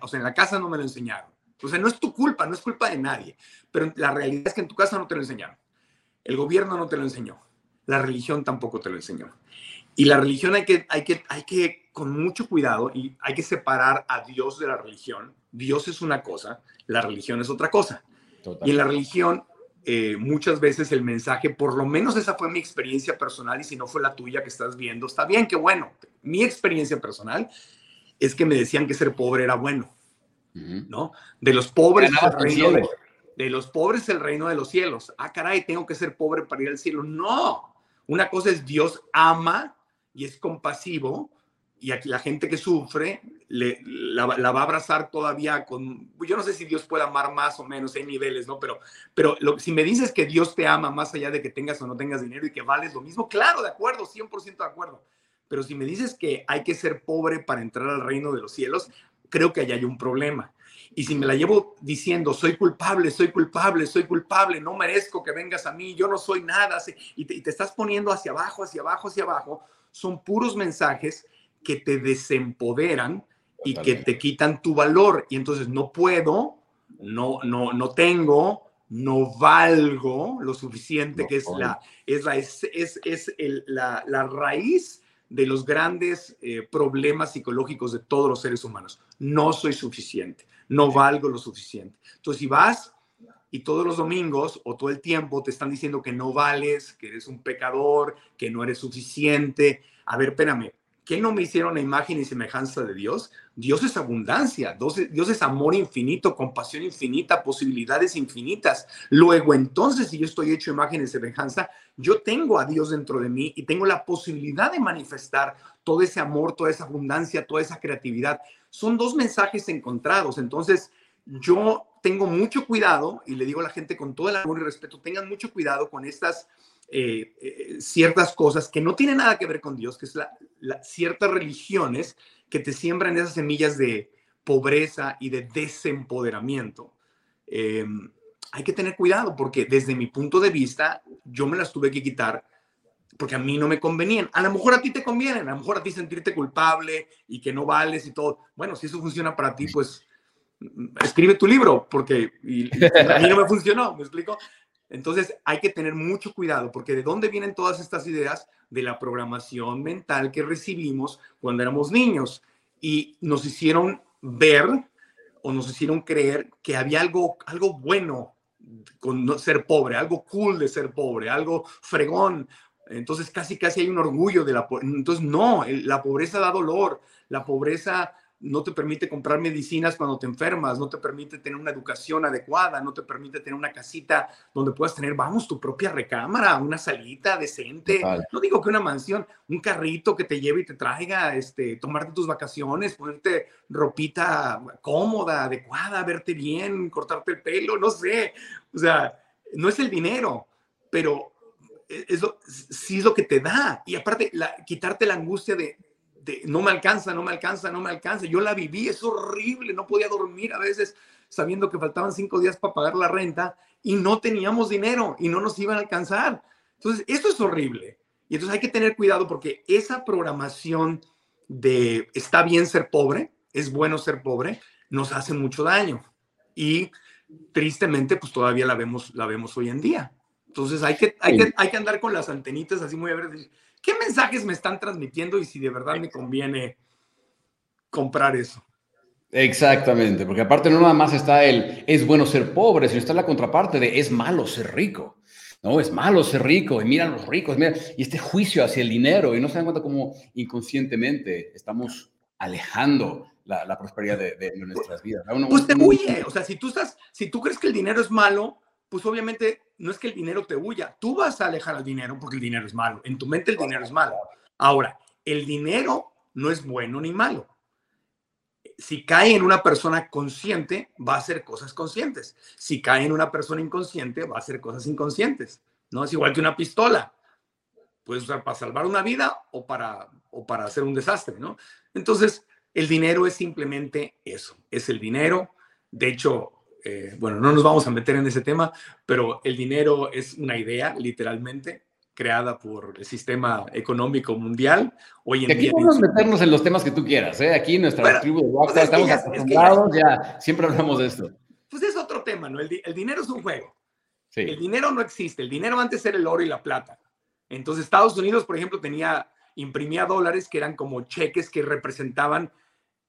o sea, en la casa no me lo enseñaron. O sea, no es tu culpa, no es culpa de nadie, pero la realidad es que en tu casa no te lo enseñaron. El gobierno no te lo enseñó. La religión tampoco te lo enseñó. Y la religión hay que, hay que, hay que, con mucho cuidado, y hay que separar a Dios de la religión, Dios es una cosa, la religión es otra cosa. Y en la religión, eh, muchas veces el mensaje, por lo menos esa fue mi experiencia personal y si no fue la tuya que estás viendo, está bien, qué bueno. Mi experiencia personal es que me decían que ser pobre era bueno, ¿no? De los pobres el reino de, de los pobres el reino de los cielos. Ah, caray, tengo que ser pobre para ir al cielo. No, una cosa es Dios ama y es compasivo y aquí la gente que sufre le, la, va a abrazar todavía con, yo no sé si Dios puede amar más o menos, hay niveles, ¿no? Pero, pero si me dices que Dios te ama más allá de que tengas o no tengas dinero y que vales lo mismo, claro, de acuerdo, 100% de acuerdo. Pero si me dices que hay que ser pobre para entrar al reino de los cielos, creo que allá hay un problema. Y si me la llevo diciendo, soy culpable, soy culpable, soy culpable, no merezco que vengas a mí, yo no soy nada, y te estás poniendo hacia abajo, hacia abajo, hacia abajo, son puros mensajes que te desempoderan y que te quitan tu valor y entonces no puedo, no, no, no tengo, no valgo lo suficiente, que es la, es la, es, es, el, la, la, raíz de los grandes eh, problemas psicológicos de todos los seres humanos. No soy suficiente, no valgo lo suficiente. Entonces, si vas y todos los domingos o todo el tiempo te están diciendo que no vales, que eres un pecador, que no eres suficiente, a ver, espérame, ¿qué no me hicieron la imagen y semejanza de Dios? Dios es abundancia, Dios es amor infinito, compasión infinita, posibilidades infinitas. Luego, entonces, si yo estoy hecho imagen y semejanza, yo tengo a Dios dentro de mí y tengo la posibilidad de manifestar todo ese amor, toda esa abundancia, toda esa creatividad. Son dos mensajes encontrados. Entonces, yo tengo mucho cuidado y le digo a la gente con todo el amor y respeto, tengan mucho cuidado con estas eh, eh, ciertas cosas que no tienen nada que ver con Dios, que es la, ciertas religiones que te siembran esas semillas de pobreza y de desempoderamiento. Em, hay que tener cuidado porque desde mi punto de vista yo me las tuve que quitar porque a mí no me convenían. A lo mejor a ti te convienen, a lo mejor a ti sentirte culpable y que no vales y todo. Bueno, si eso funciona para ti, pues escribe tu libro, porque a mí no me funcionó, ¿me explico? Entonces hay que tener mucho cuidado, porque ¿de dónde vienen todas estas ideas? De la programación mental que recibimos cuando éramos niños y nos hicieron ver o nos hicieron creer que había algo, algo bueno con ser pobre, algo cool de ser pobre, algo fregón. Entonces casi casi hay un orgullo de la Entonces no, la pobreza da dolor, la pobreza no te permite comprar medicinas cuando te enfermas, no te permite tener una educación adecuada, no te permite tener una casita donde puedas tener, vamos, tu propia recámara, una salita decente. No digo que una mansión, un carrito que te lleve y te traiga, este, tomarte tus vacaciones, ponerte ropita cómoda, adecuada, verte bien, cortarte el pelo, no sé. O sea, no es el dinero, pero es sí es lo que te da. Y aparte, quitarte la angustia de, no me alcanza, no me alcanza, no me alcanza. Yo la viví, es horrible, no podía dormir a veces sabiendo que faltaban cinco días para pagar la renta y no teníamos dinero y no nos iban a alcanzar. Entonces, esto es horrible. Y entonces hay que tener cuidado porque esa programación de está bien ser pobre, es bueno ser pobre, nos hace mucho daño. Y tristemente, pues todavía la vemos, la vemos hoy en día. Entonces hay que, hay que, hay que andar con las antenitas así muy a ver, ¿qué mensajes me están transmitiendo y si de verdad me conviene comprar eso? Exactamente, porque aparte no nada más está el es bueno ser pobre, sino está la contraparte de es malo ser rico. No, es malo ser rico y mira los ricos, mira, y este juicio hacia el dinero y no se dan cuenta cómo inconscientemente estamos alejando la, prosperidad de, nuestras vidas. pues te huye, o sea, si tú estás, si tú crees que el dinero es malo, pues obviamente no es que el dinero te huya, tú vas a alejar al dinero porque el dinero es malo. En tu mente el dinero es malo. Ahora, el dinero no es bueno ni malo. Si cae en una persona consciente, va a hacer cosas conscientes. Si cae en una persona inconsciente, va a hacer cosas inconscientes. No es igual que una pistola. Puedes usar para salvar una vida o para, o para hacer un desastre, ¿no? Entonces, el dinero es simplemente eso, es el dinero. De hecho, eh, bueno, no nos vamos a meter en ese tema, pero el dinero es una idea, literalmente, creada por el sistema económico mundial. Hoy en aquí día, podemos meternos en los temas que tú quieras, ¿eh? Aquí en nuestra tribu de pues estamos acostumbrados, ya, siempre hablamos de esto. Pues es otro tema, ¿no? El, dinero es un juego. El dinero no existe. El dinero antes era el oro y la plata. Entonces Estados Unidos, por ejemplo, tenía, imprimía dólares que eran como cheques que representaban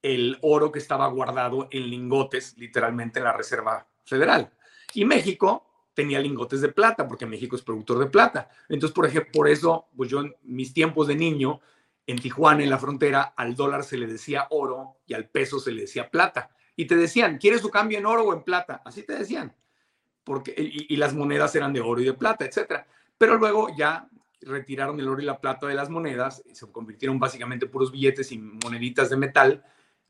el oro que estaba guardado en lingotes, literalmente en la Reserva Federal. Y México tenía lingotes de plata, porque México es productor de plata. Entonces, por ejemplo, por eso, pues yo en mis tiempos de niño, en Tijuana, en la frontera, al dólar se le decía oro y al peso se le decía plata. Y te decían, ¿quieres tu cambio en oro o en plata? Así te decían. Porque, y, y las monedas eran de oro y de plata, etcétera. Pero luego ya retiraron el oro y la plata de las monedas y se convirtieron básicamente puros billetes y moneditas de metal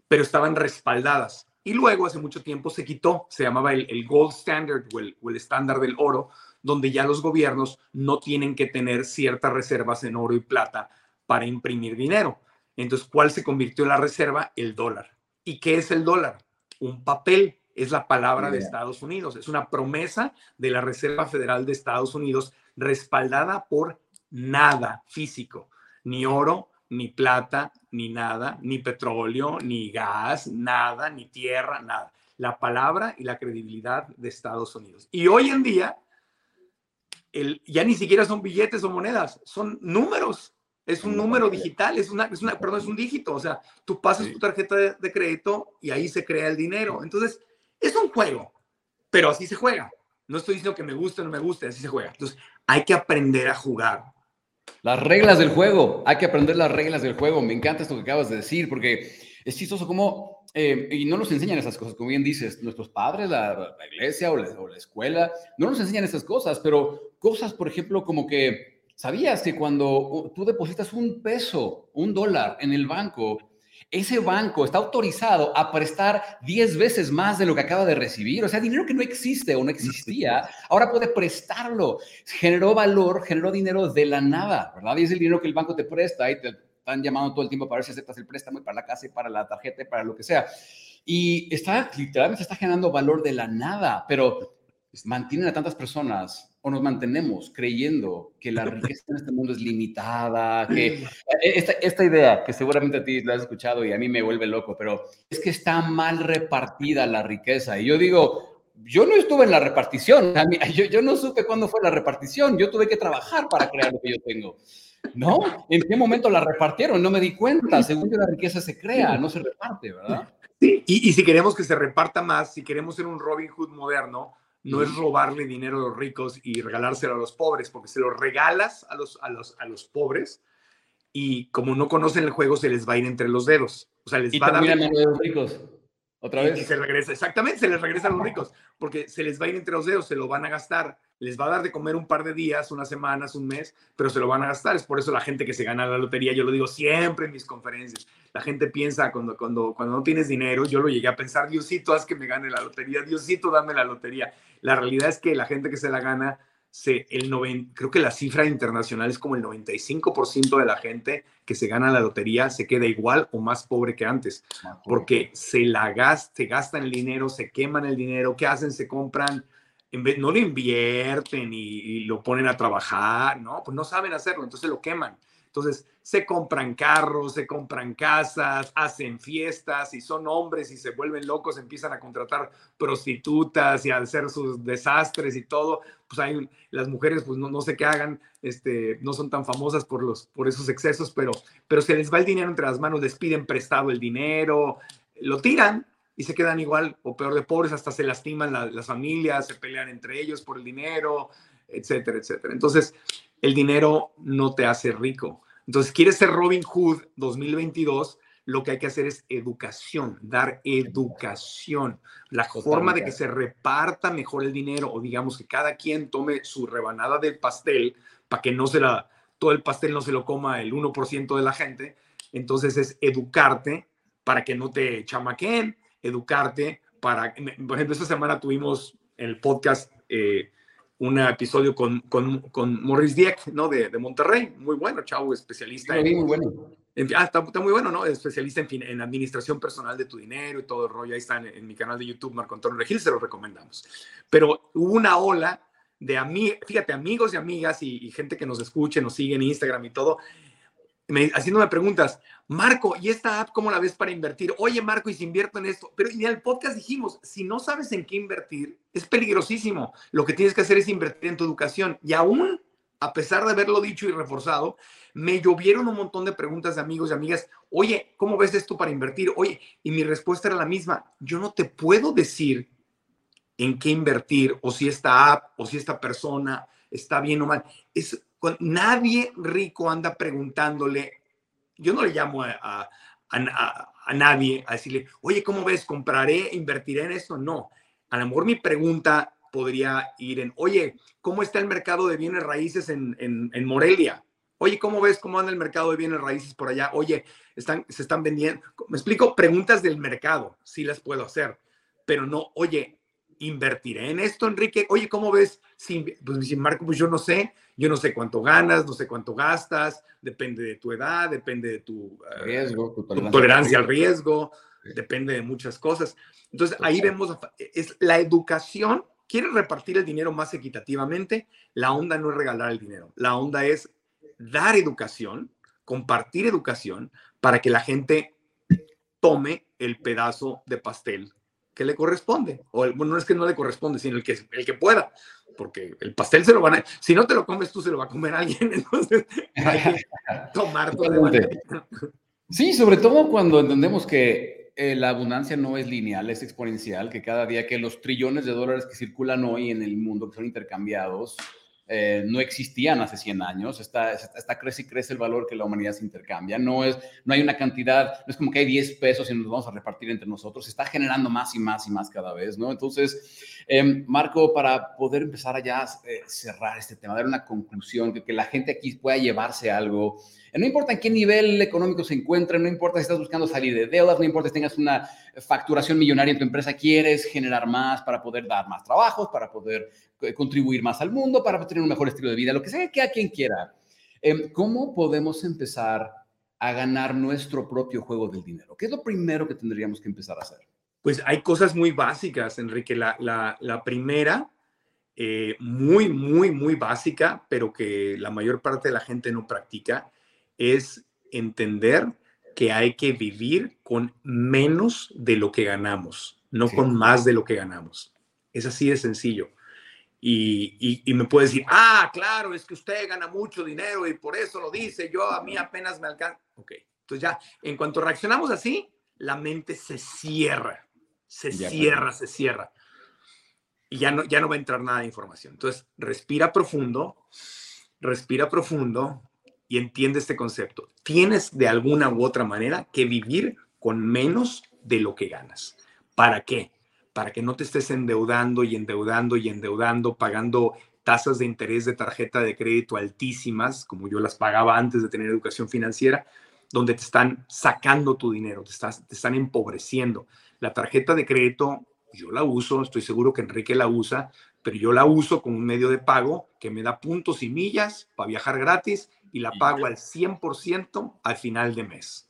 pero estaban respaldadas. Y luego, hace mucho tiempo, se quitó, se llamaba el, gold standard o el, o el estándar del oro, donde ya los gobiernos no tienen que tener ciertas reservas en oro y plata para imprimir dinero. Entonces, ¿cuál se convirtió en la reserva? El dólar. ¿Y qué es el dólar? Un papel, es la palabra de Estados Unidos, es una promesa de la Reserva Federal de Estados Unidos respaldada por nada físico, ni oro, ni plata, ni nada, ni petróleo, ni gas, nada, ni tierra, nada. La palabra y la credibilidad de Estados Unidos. Y hoy en día, el, ya ni siquiera son billetes o monedas, son números. Es un número digital, es una, es una, perdón, es un dígito. O sea, tú pasas tu tarjeta de, de crédito y ahí se crea el dinero. Entonces, es un juego, pero así se juega. No estoy diciendo que me guste o no me guste, así se juega. Entonces, hay que aprender a jugar. Las reglas del juego, hay que aprender las reglas del juego. Me encanta esto que acabas de decir, porque es chistoso como, eh, y no nos enseñan esas cosas, como bien dices, nuestros padres, la, iglesia o la, o la, escuela, no nos enseñan esas cosas, pero cosas, por ejemplo, como que, ¿sabías que cuando tú depositas un peso, un dólar en el banco, ese banco está autorizado a prestar 10 veces más de lo que acaba de recibir. O sea, dinero que no existe o no existía, ahora puede prestarlo. Generó valor, generó dinero de la nada, ¿verdad? Y es el dinero que el banco te presta y te están llamando todo el tiempo para ver si aceptas el préstamo para la casa y para la tarjeta y para lo que sea. Y está, literalmente está generando valor de la nada, pero mantienen a tantas personas o nos mantenemos creyendo que la riqueza en este mundo es limitada, que esta, esta, idea que seguramente a ti la has escuchado y a mí me vuelve loco, pero es que está mal repartida la riqueza. Y yo digo, yo no estuve en la repartición, mí, yo, yo no supe cuándo fue la repartición, yo tuve que trabajar para crear lo que yo tengo. ¿No? ¿En qué momento la repartieron? No me di cuenta. Según yo, la riqueza se crea, no se reparte, ¿verdad? Sí, y, y si queremos que se reparta más, si queremos ser un Robin Hood moderno, no es robarle dinero a los ricos y regalárselo a los pobres, porque se lo regalas a los, a los, a los pobres y como no conocen el juego, se les va a ir entre los dedos. O sea, les y va a dar. A los ricos. Otra vez. Y se regresa, exactamente, se les regresa a los ricos, porque se les va a ir entre los dedos, se lo van a gastar, les va a dar de comer un par de días, unas semanas, un mes, pero se lo van a gastar. Es por eso la gente que se gana la lotería, yo lo digo siempre en mis conferencias, la gente piensa cuando, cuando, cuando no tienes dinero, yo lo llegué a pensar, Diosito, haz que me gane la lotería, Diosito, dame la lotería. La realidad es que la gente que se la gana, se, el 90, creo que la cifra internacional es como el 95% de la gente que se gana la lotería se queda igual o más pobre que antes, porque se la gasta, se gastan el dinero, se queman el dinero, ¿qué hacen? Se compran, en vez, no lo invierten y, y lo ponen a trabajar, ¿no? Pues no saben hacerlo, entonces lo queman. Entonces, se compran carros, se compran casas, hacen fiestas y son hombres y se vuelven locos, empiezan a contratar prostitutas y a hacer sus desastres y todo. Pues hay las mujeres, pues no, no sé qué hagan, este, no son tan famosas por, los, por esos excesos, pero, pero se les va el dinero entre las manos, les piden prestado el dinero, lo tiran y se quedan igual o peor de pobres, hasta se lastiman la, las familias, se pelean entre ellos por el dinero, etcétera, etcétera. Entonces, el dinero no te hace rico. Entonces, quieres ser Robin Hood 2022, lo que hay que hacer es educación, dar educación, la forma de que se reparta mejor el dinero o digamos que cada quien tome su rebanada del pastel para que no se la, todo el pastel no se lo coma el 1% de la gente. Entonces es educarte para que no te chamaquen, educarte para, por ejemplo, esta semana tuvimos el podcast eh, un episodio con, con, con Morris Dieck, ¿no? De, de, Monterrey, muy bueno, chavo, especialista. en, muy bueno. En, ah, está, está, muy bueno, ¿no? Especialista en, en, administración personal de tu dinero y todo el rollo. Ahí está en, en mi canal de YouTube, Marco Antonio Regil, se lo recomendamos. Pero hubo una ola de amigos, fíjate, amigos y amigas y, y, gente que nos escuche, nos sigue en Instagram y todo, me, haciéndome preguntas, Marco, ¿y esta app cómo la ves para invertir? Oye, Marco, y si invierto en esto. Pero en el podcast dijimos, si no sabes en qué invertir, es peligrosísimo. Lo que tienes que hacer es invertir en tu educación. Y aún, a pesar de haberlo dicho y reforzado, me llovieron un montón de preguntas de amigos y amigas. Oye, ¿cómo ves esto para invertir? Oye, y mi respuesta era la misma. Yo no te puedo decir en qué invertir o si esta app o si esta persona está bien o mal. Es nadie rico anda preguntándole, yo no le llamo a, a, a, a, nadie a decirle, oye, ¿cómo ves? ¿Compraré, invertiré en esto? No. A lo mejor mi pregunta podría ir en, oye, ¿cómo está el mercado de bienes raíces en, en, en Morelia? Oye, ¿cómo ves cómo anda el mercado de bienes raíces por allá? Oye, están, se están vendiendo. Me explico, preguntas del mercado, sí las puedo hacer, pero no, oye, invertiré en esto, Enrique. Oye, ¿cómo ves? Si, pues, si Marco, pues yo no sé, yo no sé cuánto ganas, no sé cuánto gastas, depende de tu edad, depende de tu, riesgo, tu tolerancia, al riesgo, sí. depende de muchas cosas. Entonces, ahí vemos, es la educación, quieres repartir el dinero más equitativamente, la onda no es regalar el dinero, la onda es dar educación compartir educación para que la gente tome el pedazo de pastel que le corresponde. O bueno, no es que no le corresponde, sino el que, el que pueda. Porque el pastel se lo van a... Si no te lo comes tú, se lo va a comer alguien. Entonces hay que tomar todo Sí, sobre todo cuando entendemos que eh, la abundancia no es lineal, es exponencial, que cada día que los trillones de dólares que circulan hoy en el mundo, que son intercambiados, eh, no existían hace 100 años, está, está, crece y crece el valor que la humanidad se intercambia, no, es, no hay una cantidad, no es como que hay 10 pesos y nos vamos a repartir entre nosotros, se está generando más y más y más cada vez, ¿no? Entonces, em, Marco, para poder empezar a ya eh, cerrar este tema, dar una conclusión, que, que la gente aquí pueda llevarse algo, no importa en qué nivel económico se encuentre, no importa si estás buscando salir de deudas, no importa si tengas una facturación millonaria en tu empresa, quieres generar más para poder dar más trabajos, para poder eh, contribuir más al mundo, para tener un mejor estilo de vida, lo que sea que a quien quiera. Em, ¿Cómo podemos empezar a ganar nuestro propio juego del dinero? ¿Qué es lo primero que tendríamos que empezar a hacer? Pues hay cosas muy básicas, Enrique. La, la, primera, eh, muy, muy, muy básica, pero que la mayor parte de la gente no practica, es entender que hay que vivir con menos de lo que ganamos, no con más de lo que ganamos. Es así de sencillo. Y, y, me puede decir, ah, claro, es que usted gana mucho dinero y por eso lo dice, yo a mí apenas me alcanza. Ok, entonces ya, en cuanto reaccionamos así, la mente se cierra, se cierra, se cierra. Y ya no, ya no va a entrar nada de información. Entonces, respira profundo, respira profundo, y entiende este concepto. Tienes de alguna u otra manera que vivir con menos de lo que ganas. ¿Para qué? Para que no te estés endeudando y endeudando y endeudando, pagando tasas de interés de tarjeta de crédito altísimas, como yo las pagaba antes de tener educación financiera, donde te están sacando tu dinero, te, estás, te están empobreciendo. La tarjeta de crédito, yo la uso, estoy seguro que Enrique la usa, pero yo la uso como un medio de pago que me da puntos y millas para viajar gratis y la pago al 100% al final de mes.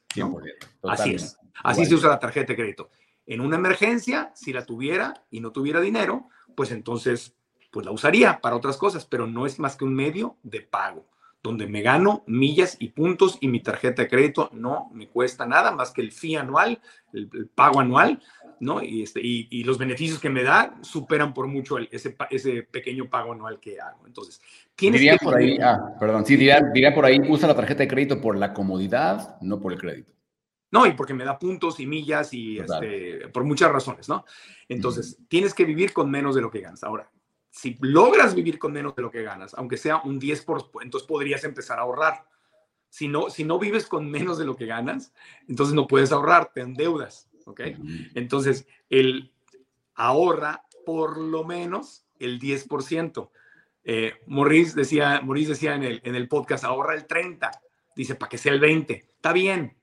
Así es. Así se usa la tarjeta de crédito. En una emergencia, si la tuviera y no tuviera dinero, pues entonces pues la usaría para otras cosas, pero no es más que un medio de pago, donde me gano millas y puntos y mi tarjeta de crédito no me cuesta nada más que el fee anual, el pago anual ¿no? Y, este, y, los beneficios que me da superan por mucho ese, ese pequeño pago anual que hago. Entonces, tienes diría por ahí, ah, perdón, sí, diría, diría por ahí, usa la tarjeta de crédito por la comodidad, no por el crédito. No, y porque me da puntos y millas y este, por muchas razones, ¿no? Entonces, tienes que vivir con menos de lo que ganas. Ahora, si logras vivir con menos de lo que ganas, aunque sea un 10%, entonces podrías empezar a ahorrar. Si no, si no vives con menos de lo que ganas, entonces no puedes ahorrar, te endeudas. ¿ok? Entonces, él ahorra por lo menos el 10%. Eh, Maurice decía, Maurice decía en el, en el podcast, ahorra el 30, dice, para que sea el 20. Está bien,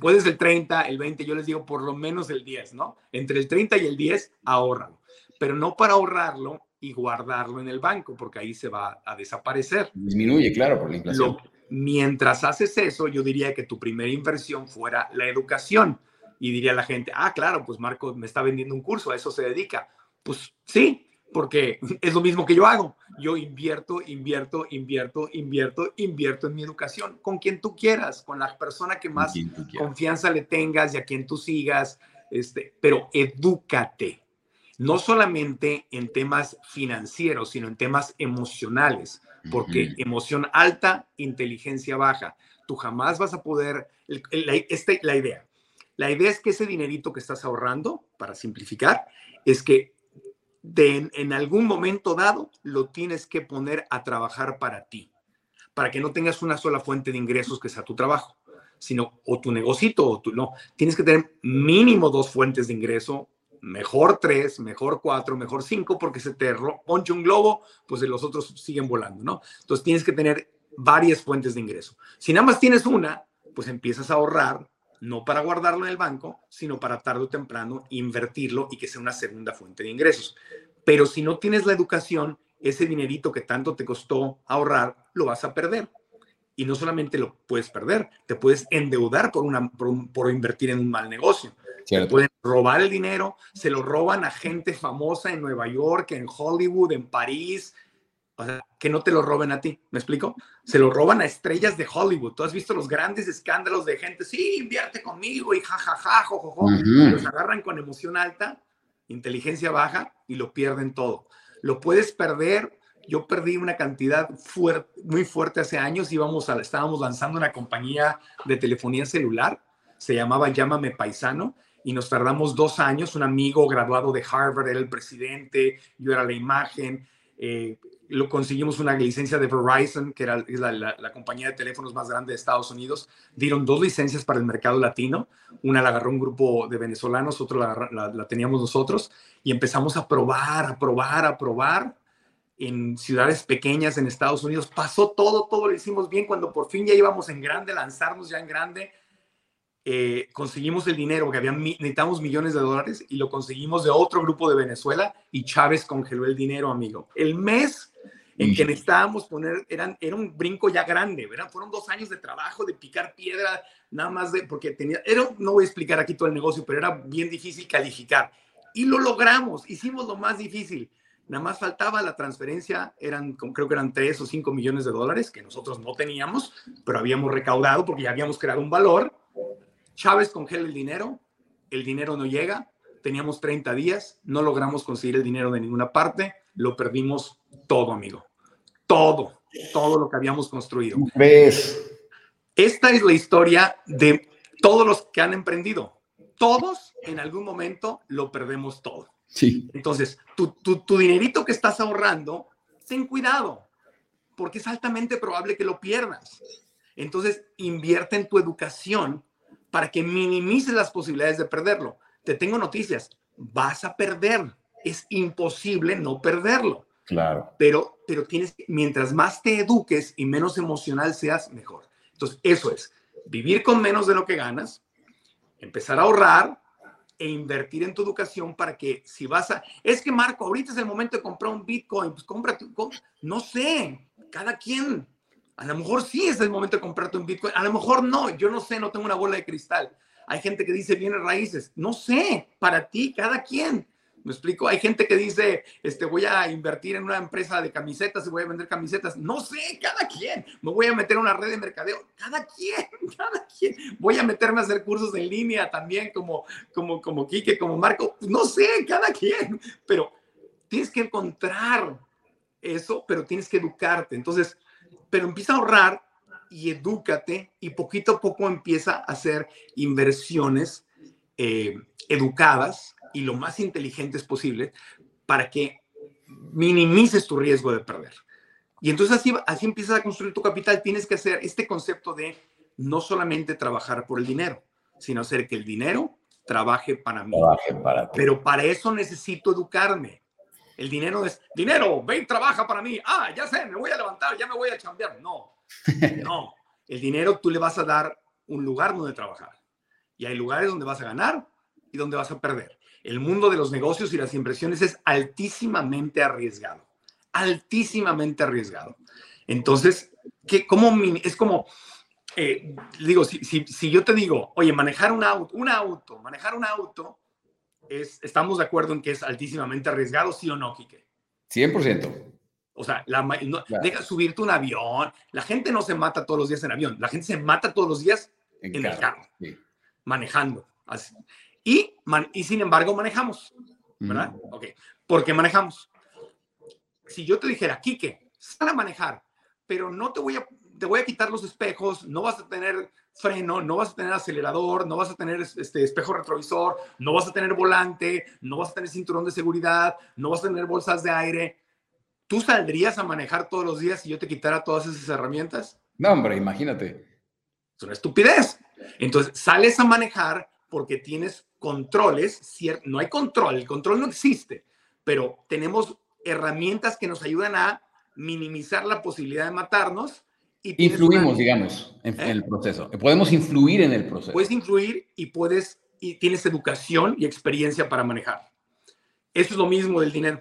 puedes el 30, el 20, yo les digo por lo menos el 10, ¿no? Entre el 30 y el 10, ahorran. Pero no para ahorrarlo y guardarlo en el banco, porque ahí se va a desaparecer. Disminuye, claro, por la inflación. mientras haces eso, yo diría que tu primera inversión fuera la educación y diría la gente, ah, claro, pues Marco me está vendiendo un curso, a eso se dedica. Pues sí, porque es lo mismo que yo hago. Yo invierto, invierto, invierto, invierto, invierto en mi educación, con quien tú quieras, con la persona que más confianza le tengas y a quien tú sigas, este, pero edúcate. No solamente en temas financieros, sino en temas emocionales, porque emoción alta, inteligencia baja. Tú jamás vas a poder, este, la idea, la idea es que ese dinerito que estás ahorrando, para simplificar, es que en algún momento dado lo tienes que poner a trabajar para ti, para que no tengas una sola fuente de ingresos que sea tu trabajo, sino o tu negocito o tu no. Tienes que tener mínimo dos fuentes de ingreso, mejor tres, mejor cuatro, mejor cinco, porque se te ponche un globo, pues los otros siguen volando, ¿no? Entonces tienes que tener varias fuentes de ingreso. Si nada más tienes una, pues empiezas a ahorrar no para guardarlo en el banco, sino para tarde o temprano invertirlo y que sea una segunda fuente de ingresos. Pero si no tienes la educación, ese dinerito que tanto te costó ahorrar, lo vas a perder. Y no solamente lo puedes perder, te puedes endeudar por, una, por, invertir en un mal negocio. Te pueden robar el dinero, se lo roban a gente famosa en Nueva York, en Hollywood, en París, O sea, que no te lo roben a ti, ¿me explico? Se lo roban a estrellas de Hollywood. Tú has visto los grandes escándalos de gente, sí, invierte conmigo y jajaja, jojojo. Los agarran con emoción alta, inteligencia baja y lo pierden todo. Lo puedes perder. Yo perdí una cantidad muy fuerte hace años. Íbamos a, estábamos lanzando una compañía de telefonía celular. Se llamaba Llámame Paisano y nos tardamos dos años. Un amigo graduado de Harvard era el presidente, yo era la imagen. Eh, lo conseguimos una licencia de Verizon, que era la, compañía de teléfonos más grande de Estados Unidos. Dieron dos licencias para el mercado latino. Una la agarró un grupo de venezolanos, otra la, teníamos nosotros. Y empezamos a probar, a probar, a probar en ciudades pequeñas en Estados Unidos. Pasó todo, todo lo hicimos bien. Cuando por fin ya íbamos en grande, lanzarnos ya en grande, eh, conseguimos el dinero, que había, necesitamos millones de dólares y lo conseguimos de otro grupo de Venezuela y Chávez congeló el dinero, amigo. El mes en que necesitábamos poner, eran, era un brinco ya grande, ¿verdad? Fueron dos años de trabajo, de picar piedra, nada más de, porque tenía, era, no voy a explicar aquí todo el negocio, pero era bien difícil calificar. Y lo logramos, hicimos lo más difícil. Nada más faltaba la transferencia, eran, creo que eran tres o cinco millones de dólares que nosotros no teníamos, pero habíamos recaudado porque ya habíamos creado un valor. Chávez congela el dinero, el dinero no llega, teníamos 30 días, no logramos conseguir el dinero de ninguna parte, lo perdimos todo, amigo. Todo, todo lo que habíamos construido. ¿Ves? Esta es la historia de todos los que han emprendido. Todos en algún momento lo perdemos todo. Sí. Entonces, tu, tu, tu dinerito que estás ahorrando, ten cuidado, porque es altamente probable que lo pierdas. Entonces, invierte en tu educación para que minimices las posibilidades de perderlo. Te tengo noticias, vas a perder es imposible no perderlo. Claro. Pero, pero tienes, mientras más te eduques y menos emocional seas, mejor. Entonces, eso es, vivir con menos de lo que ganas, empezar a ahorrar e invertir en tu educación para que si vas a... Es que Marco, ahorita es el momento de comprar un Bitcoin, pues cómprate, no sé, cada quien. A lo mejor sí es el momento de comprarte un Bitcoin, a lo mejor no, yo no sé, no tengo una bola de cristal. Hay gente que dice bienes raíces, no sé, para ti, cada quien. ¿Me explico? Hay gente que dice, este, voy a invertir en una empresa de camisetas y voy a vender camisetas. No sé, cada quien. Me voy a meter en una red de mercadeo. Cada quien, cada quien. Voy a meterme a hacer cursos en línea también como, como, como Quique, como Marco. No sé, cada quien. Pero tienes que encontrar eso, pero tienes que educarte. Entonces, pero empieza a ahorrar y edúcate y poquito a poco empieza a hacer inversiones eh, educadas y lo más inteligentes posible para que minimices tu riesgo de perder. Y entonces así, así empiezas a construir tu capital. Tienes que hacer este concepto de no solamente trabajar por el dinero, sino hacer que el dinero trabaje para mí. para Pero para eso necesito educarme. El dinero es, dinero, ven, trabaja para mí. Ah, ya sé, me voy a levantar, ya me voy a cambiar. No, no. El dinero tú le vas a dar un lugar donde trabajar. Y hay lugares donde vas a ganar y donde vas a perder el mundo de los negocios y las inversiones es altísimamente arriesgado, altísimamente arriesgado. Entonces, ¿qué, cómo, es como, eh, digo, si, si, yo te digo, oye, manejar un auto, un auto, manejar un auto, es, estamos de acuerdo en que es altísimamente arriesgado, sí o no, Quique. 100%. O sea, la, deja subirte un avión. La gente no se mata todos los días en avión. La gente se mata todos los días en, el carro, manejando. Así. Y, y sin embargo manejamos, ¿verdad? Ok, ¿por qué manejamos? Si yo te dijera, Quique, sal a manejar, pero no te voy a, te voy a quitar los espejos, no vas a tener freno, no vas a tener acelerador, no vas a tener este espejo retrovisor, no vas a tener volante, no vas a tener cinturón de seguridad, no vas a tener bolsas de aire. ¿Tú saldrías a manejar todos los días si yo te quitara todas esas herramientas? No, hombre, imagínate. Es una estupidez. Entonces, sales a manejar porque tienes controles, no hay control, el control no existe, pero tenemos herramientas que nos ayudan a minimizar la posibilidad de matarnos. Y Influimos, digamos, en, ¿Eh? el proceso. Podemos influir en el proceso. Puedes influir y puedes y tienes educación y experiencia para manejar. Eso es lo mismo del dinero.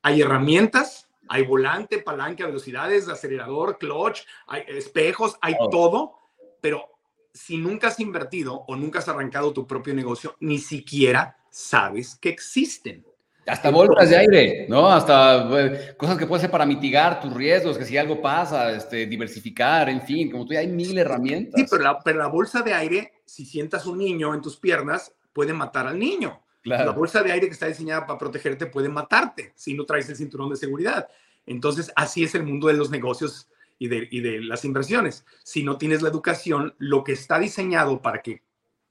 Hay herramientas, hay volante, palanca, velocidades, acelerador, clutch, hay espejos, hay todo, pero si nunca has invertido o nunca has arrancado tu propio negocio, ni siquiera sabes que existen. Hasta bolsas de aire, ¿no? Hasta eh, cosas que puedes hacer para mitigar tus riesgos, que si algo pasa, este, diversificar, en fin, como tú, hay mil herramientas. Sí, pero la, pero la bolsa de aire, si sientas un niño en tus piernas, puede matar al niño. La bolsa de aire que está diseñada para protegerte puede matarte si no traes el cinturón de seguridad. Entonces, así es el mundo de los negocios y de, y de las inversiones. Si no tienes la educación, lo que está diseñado para que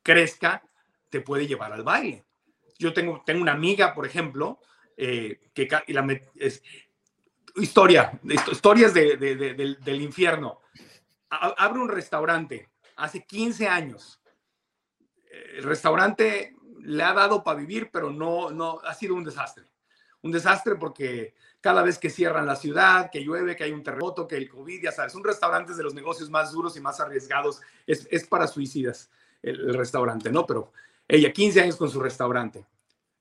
crezca te puede llevar al baile yo tengo, tengo una amiga, por ejemplo, eh, que es, historia, historias de, del, del, infierno. abre un restaurante hace 15 años. El restaurante le ha dado para vivir, pero no, no, ha sido un desastre. Un desastre porque cada vez que cierran la ciudad, que llueve, que hay un terremoto, que el COVID, ya sabes, un restaurante es de los negocios más duros y más arriesgados. Es, es para suicidas el, restaurante, ¿no? Pero ella, 15 años con su restaurante.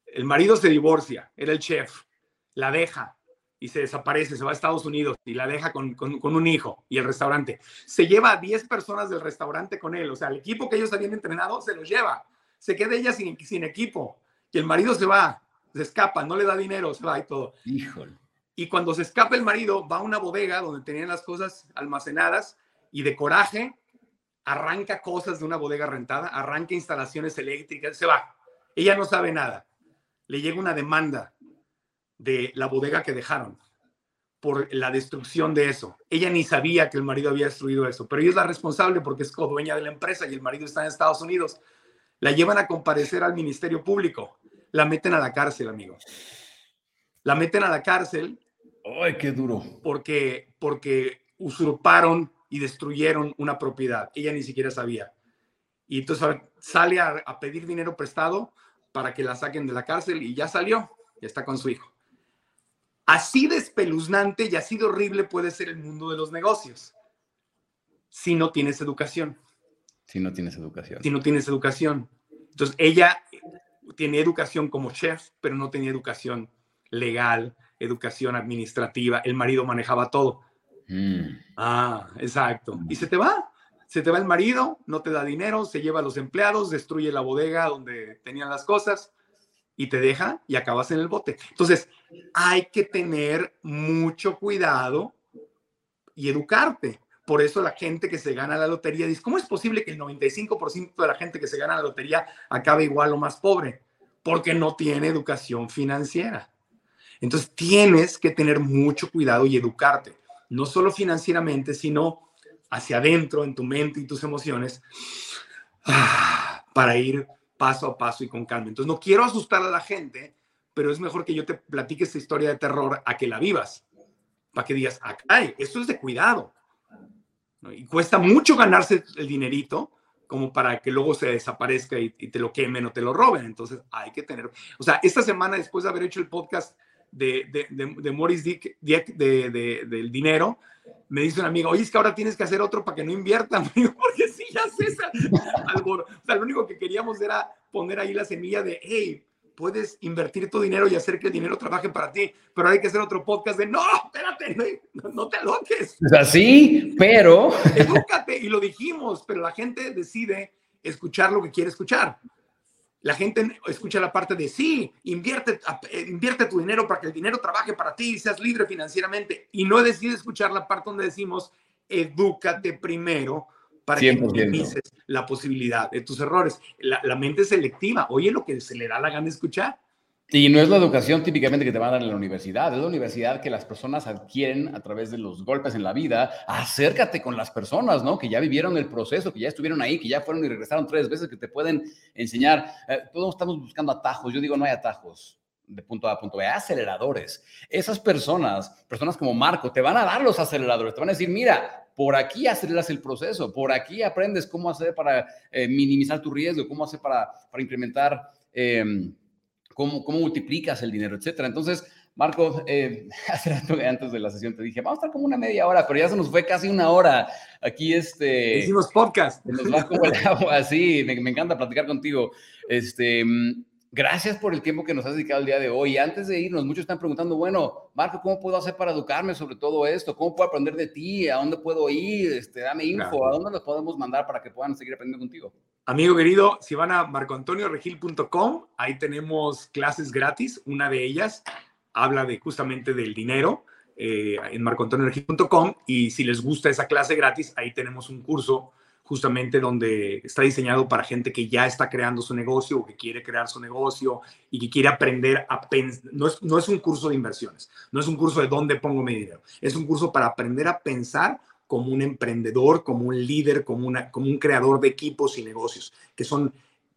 El marido se divorcia, era el chef, la deja y se desaparece, se va a Estados Unidos y la deja con, un hijo y el restaurante. Se lleva a 10 personas del restaurante con él, o sea, el equipo que ellos habían entrenado se los lleva. Se queda ella sin, sin equipo y el marido se va, se escapa, no le da dinero, se va y todo. Híjole. Y cuando se escapa el marido, va a una bodega donde tenían las cosas almacenadas y de coraje arranca cosas de una bodega rentada, arranca instalaciones eléctricas, se va. Ella no sabe nada. Le llega una demanda de la bodega que dejaron por la destrucción de eso. Ella ni sabía que el marido había destruido eso, pero ella es la responsable porque es codueña de la empresa y el marido está en Estados Unidos. La llevan a comparecer al Ministerio Público. La meten a la cárcel, amigo. La meten a la cárcel. ¡Ay, qué duro! Porque, porque usurparon y destruyeron una propiedad. Ella ni siquiera sabía. Y entonces sale a, a, pedir dinero prestado para que la saquen de la cárcel y ya salió, ya está con su hijo. Así de espeluznante y así de horrible puede ser el mundo de los negocios si no tienes educación. Si no tienes educación. Si no tienes educación. Entonces, ella tiene educación como chef, pero no tenía educación legal, educación administrativa. El marido manejaba todo. Mm. Ah, exacto. Y se te va. Se te va el marido, no te da dinero, se lleva a los empleados, destruye la bodega donde tenían las cosas y te deja y acabas en el bote. Entonces, hay que tener mucho cuidado y educarte. Por eso la gente que se gana la lotería dice, ¿cómo es posible que el 95% de la gente que se gana la lotería acabe igual o más pobre? Porque no tiene educación financiera. Entonces tienes que tener mucho cuidado y educarte no solo financieramente, sino hacia adentro, en tu mente y tus emociones, ah, para ir paso a paso y con calma. Entonces, no quiero asustar a la gente, pero es mejor que yo te platique esta historia de terror a que la vivas, para que digas, ay, esto es de cuidado. Y cuesta mucho ganarse el dinerito como para que luego se desaparezca y, te lo quemen o te lo roben. Entonces, hay que tener, o sea, esta semana después de haber hecho el podcast de, de, de, de Morris Dick, de, del dinero, me dice un amigo, oye, es que ahora tienes que hacer otro para que no inviertan, porque sí, ya sé, algo, o sea, lo único que queríamos era poner ahí la semilla de, hey, puedes invertir tu dinero y hacer que el dinero trabaje para ti, pero hay que hacer otro podcast de, no, espérate, no, no te aloques. Es así, pero... Edúcate, y lo dijimos, pero la gente decide escuchar lo que quiere escuchar la gente escucha la parte de sí, invierte, invierte tu dinero para que el dinero trabaje para ti y seas libre financieramente. Y no decide escuchar la parte donde decimos, edúcate primero para que minimices la posibilidad de tus errores. La, la, mente selectiva, oye lo que se le da la gana de escuchar. Y no es la educación típicamente que te van a dar en la universidad, es la universidad que las personas adquieren a través de los golpes en la vida. Acércate con las personas, ¿no? Que ya vivieron el proceso, que ya estuvieron ahí, que ya fueron y regresaron tres veces, que te pueden enseñar. Eh, todos estamos buscando atajos. Yo digo, no hay atajos de punto A punto B, aceleradores. Esas personas, personas como Marco, te van a dar los aceleradores, te van a decir, mira, por aquí aceleras el proceso, por aquí aprendes cómo hacer para eh, minimizar tu riesgo, cómo hacer para, para incrementar... Eh, cómo, multiplicas el dinero, etcétera. Entonces, Marco, eh, hace rato antes de la sesión te dije, vamos a estar como una media hora, pero ya se nos fue casi una hora. Aquí este... Hicimos podcast. Nos va como el agua, sí, me, me, encanta platicar contigo. Este, gracias por el tiempo que nos has dedicado el día de hoy. Antes de irnos, muchos están preguntando, bueno, Marco, ¿cómo puedo hacer para educarme sobre todo esto? ¿Cómo puedo aprender de ti? ¿A dónde puedo ir? Este, dame info, ¿a dónde los podemos mandar para que puedan seguir aprendiendo contigo? Amigo querido, si van a marcoantonioregil.com, ahí tenemos clases gratis. Una de ellas habla de justamente del dinero eh, en marcoantonioregil.com y si les gusta esa clase gratis, ahí tenemos un curso justamente donde está diseñado para gente que ya está creando su negocio o que quiere crear su negocio y que quiere aprender a pensar. No es, no es un curso de inversiones, no es un curso de dónde pongo mi dinero, es un curso para aprender a pensar como un emprendedor, como un líder, como, una, como un creador de equipos y negocios, que son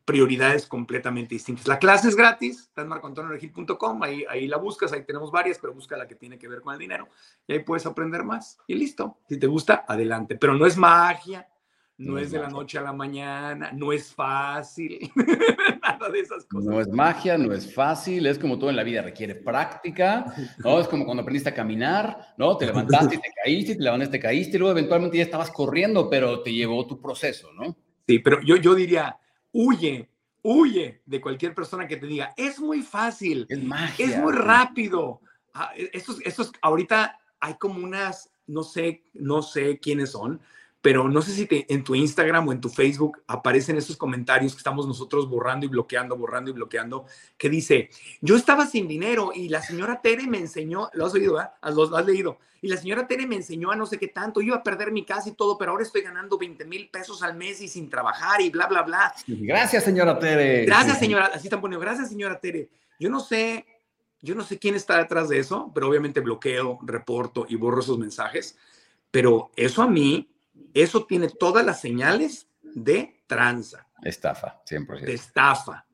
prioridades completamente distintas. La clase es gratis, está en marcoantonioregil.com, ahí, ahí la buscas, ahí tenemos varias, pero busca la que tiene que ver con el dinero y ahí puedes aprender más. Y listo, si te gusta, adelante. Pero no es magia, no, es de la noche a la mañana, no es fácil, nada de esas cosas. No es magia, no es fácil, es como todo en la vida, requiere práctica, ¿no? Es como cuando aprendiste a caminar, ¿no? Te levantaste y te caíste, te levantaste, te caíste, y luego eventualmente ya estabas corriendo, pero te llevó tu proceso, ¿no? Sí, pero yo, yo diría, huye, huye de cualquier persona que te diga, es muy fácil, es magia. Es muy rápido. Ah, estos, estos, ahorita hay como unas, no sé, no sé quiénes son, pero no sé si te, en tu Instagram o en tu Facebook aparecen esos comentarios que estamos nosotros borrando y bloqueando, borrando y bloqueando, que dice, yo estaba sin dinero y la señora Tere me enseñó, lo has oído, ¿verdad? Lo, has leído, y la señora Tere me enseñó a no sé qué tanto, iba a perder mi casa y todo, pero ahora estoy ganando 20 mil pesos al mes y sin trabajar y bla, bla, bla. Gracias, señora Tere. Gracias, señora, así están poniendo, gracias, señora Tere. Yo no sé, yo no sé quién está detrás de eso, pero obviamente bloqueo, reporto y borro esos mensajes, pero eso a mí eso tiene todas las señales de tranza. Estafa, 100%. De estafa,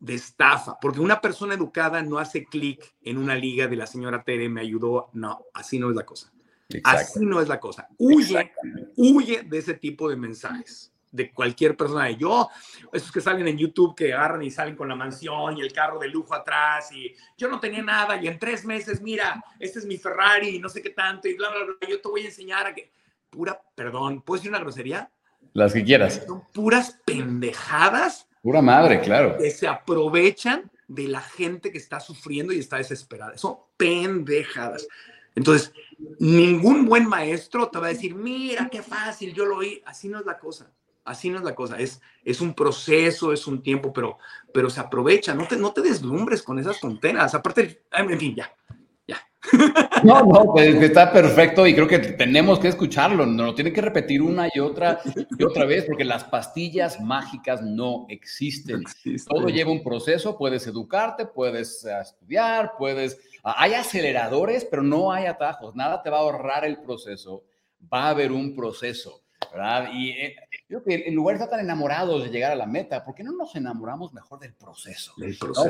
de estafa. Porque una persona educada no hace clic en una liga de la señora Tere, me ayudó. No, así no es la cosa. Así no es la cosa. Huye, huye de ese tipo de mensajes de cualquier persona. De yo, esos que salen en YouTube que agarran y salen con la mansión y el carro de lujo atrás y yo no tenía nada y en tres meses, mira, este es mi Ferrari y no sé qué tanto y bla, bla, bla, yo te voy a enseñar a que pura, perdón, ¿puedes decir una grosería? Las que quieras. Son puras pendejadas. Pura madre, claro. Que se aprovechan de la gente que está sufriendo y está desesperada. Son pendejadas. Entonces, ningún buen maestro te va a decir, mira, qué fácil, yo lo oí. Así no es la cosa. Así no es la cosa. Es, es un proceso, es un tiempo, pero, pero se aprovecha. No te, no te deslumbres con esas tonteras. Aparte, en fin, ya. No, no, pues, está perfecto y creo que tenemos que escucharlo, no lo tiene que repetir una y otra y otra vez porque las pastillas mágicas no existen. Todo lleva un proceso, puedes educarte, puedes eh, estudiar, puedes... Hay aceleradores, pero no hay atajos, nada te va a ahorrar el proceso, va a haber un proceso, ¿verdad? Y eh, creo que en lugar de estar tan enamorados de llegar a la meta, ¿por qué no nos enamoramos mejor del proceso?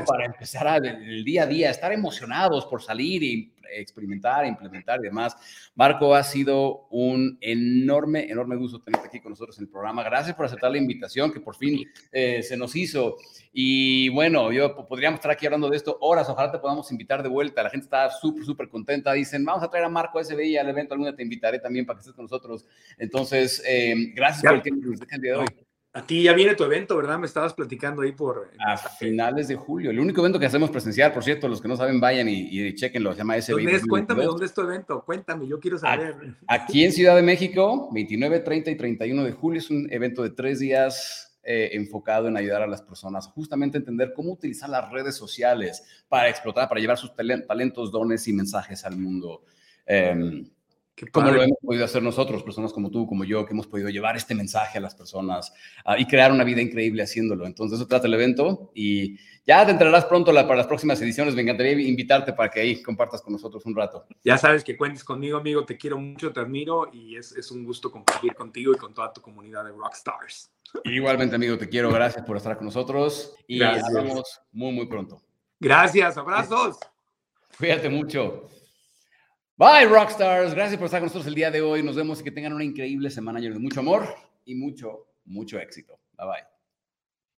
Para empezar el día a día, estar emocionados por salir y experimentar, implementar y demás. Marco, ha sido un enorme, enorme gusto tenerte aquí con nosotros en el programa. Gracias por aceptar la invitación que por fin eh, se nos hizo. Y bueno, yo podríamos estar aquí hablando de esto horas. Ojalá te podamos invitar de vuelta. La gente está súper, súper contenta. Dicen, vamos a traer a Marco SBI al evento. Alguna te invitaré también para que estés con nosotros. Entonces, eh, gracias por el tiempo que el día de hoy. A ti ya viene tu evento, ¿verdad? Me estabas platicando ahí por... A finales de julio. El único evento que hacemos presencial, por cierto, los que no saben, vayan y, y chequenlo. Se llama SBI. ¿Dónde es? Cuéntame, ¿dónde es tu evento? Cuéntame, yo quiero saber. Aquí en Ciudad de México, 29, 30 y 31 de julio. Es un evento de tres días eh, enfocado en ayudar a las personas justamente a entender cómo utilizar las redes sociales para explotar, para llevar sus talentos, dones y mensajes al mundo. Eh, como lo hemos podido hacer nosotros, personas como tú, como yo, que hemos podido llevar este mensaje a las personas uh, y crear una vida increíble haciéndolo. Entonces, eso trata el evento y ya te entrarás pronto la, para las próximas ediciones. Me encantaría invitarte para que ahí compartas con nosotros un rato. Ya sabes que cuentes conmigo, amigo. Te quiero mucho, te admiro y es, es un gusto compartir contigo y con toda tu comunidad de Rockstars. Igualmente, amigo, te quiero. Gracias por estar con nosotros y nos vemos muy, muy pronto. Gracias, abrazos. Cuídate mucho. Bye, Rockstars. Gracias por estar con nosotros el día de hoy. Nos vemos y que tengan una increíble semana llena de mucho amor y mucho, mucho éxito. Bye bye.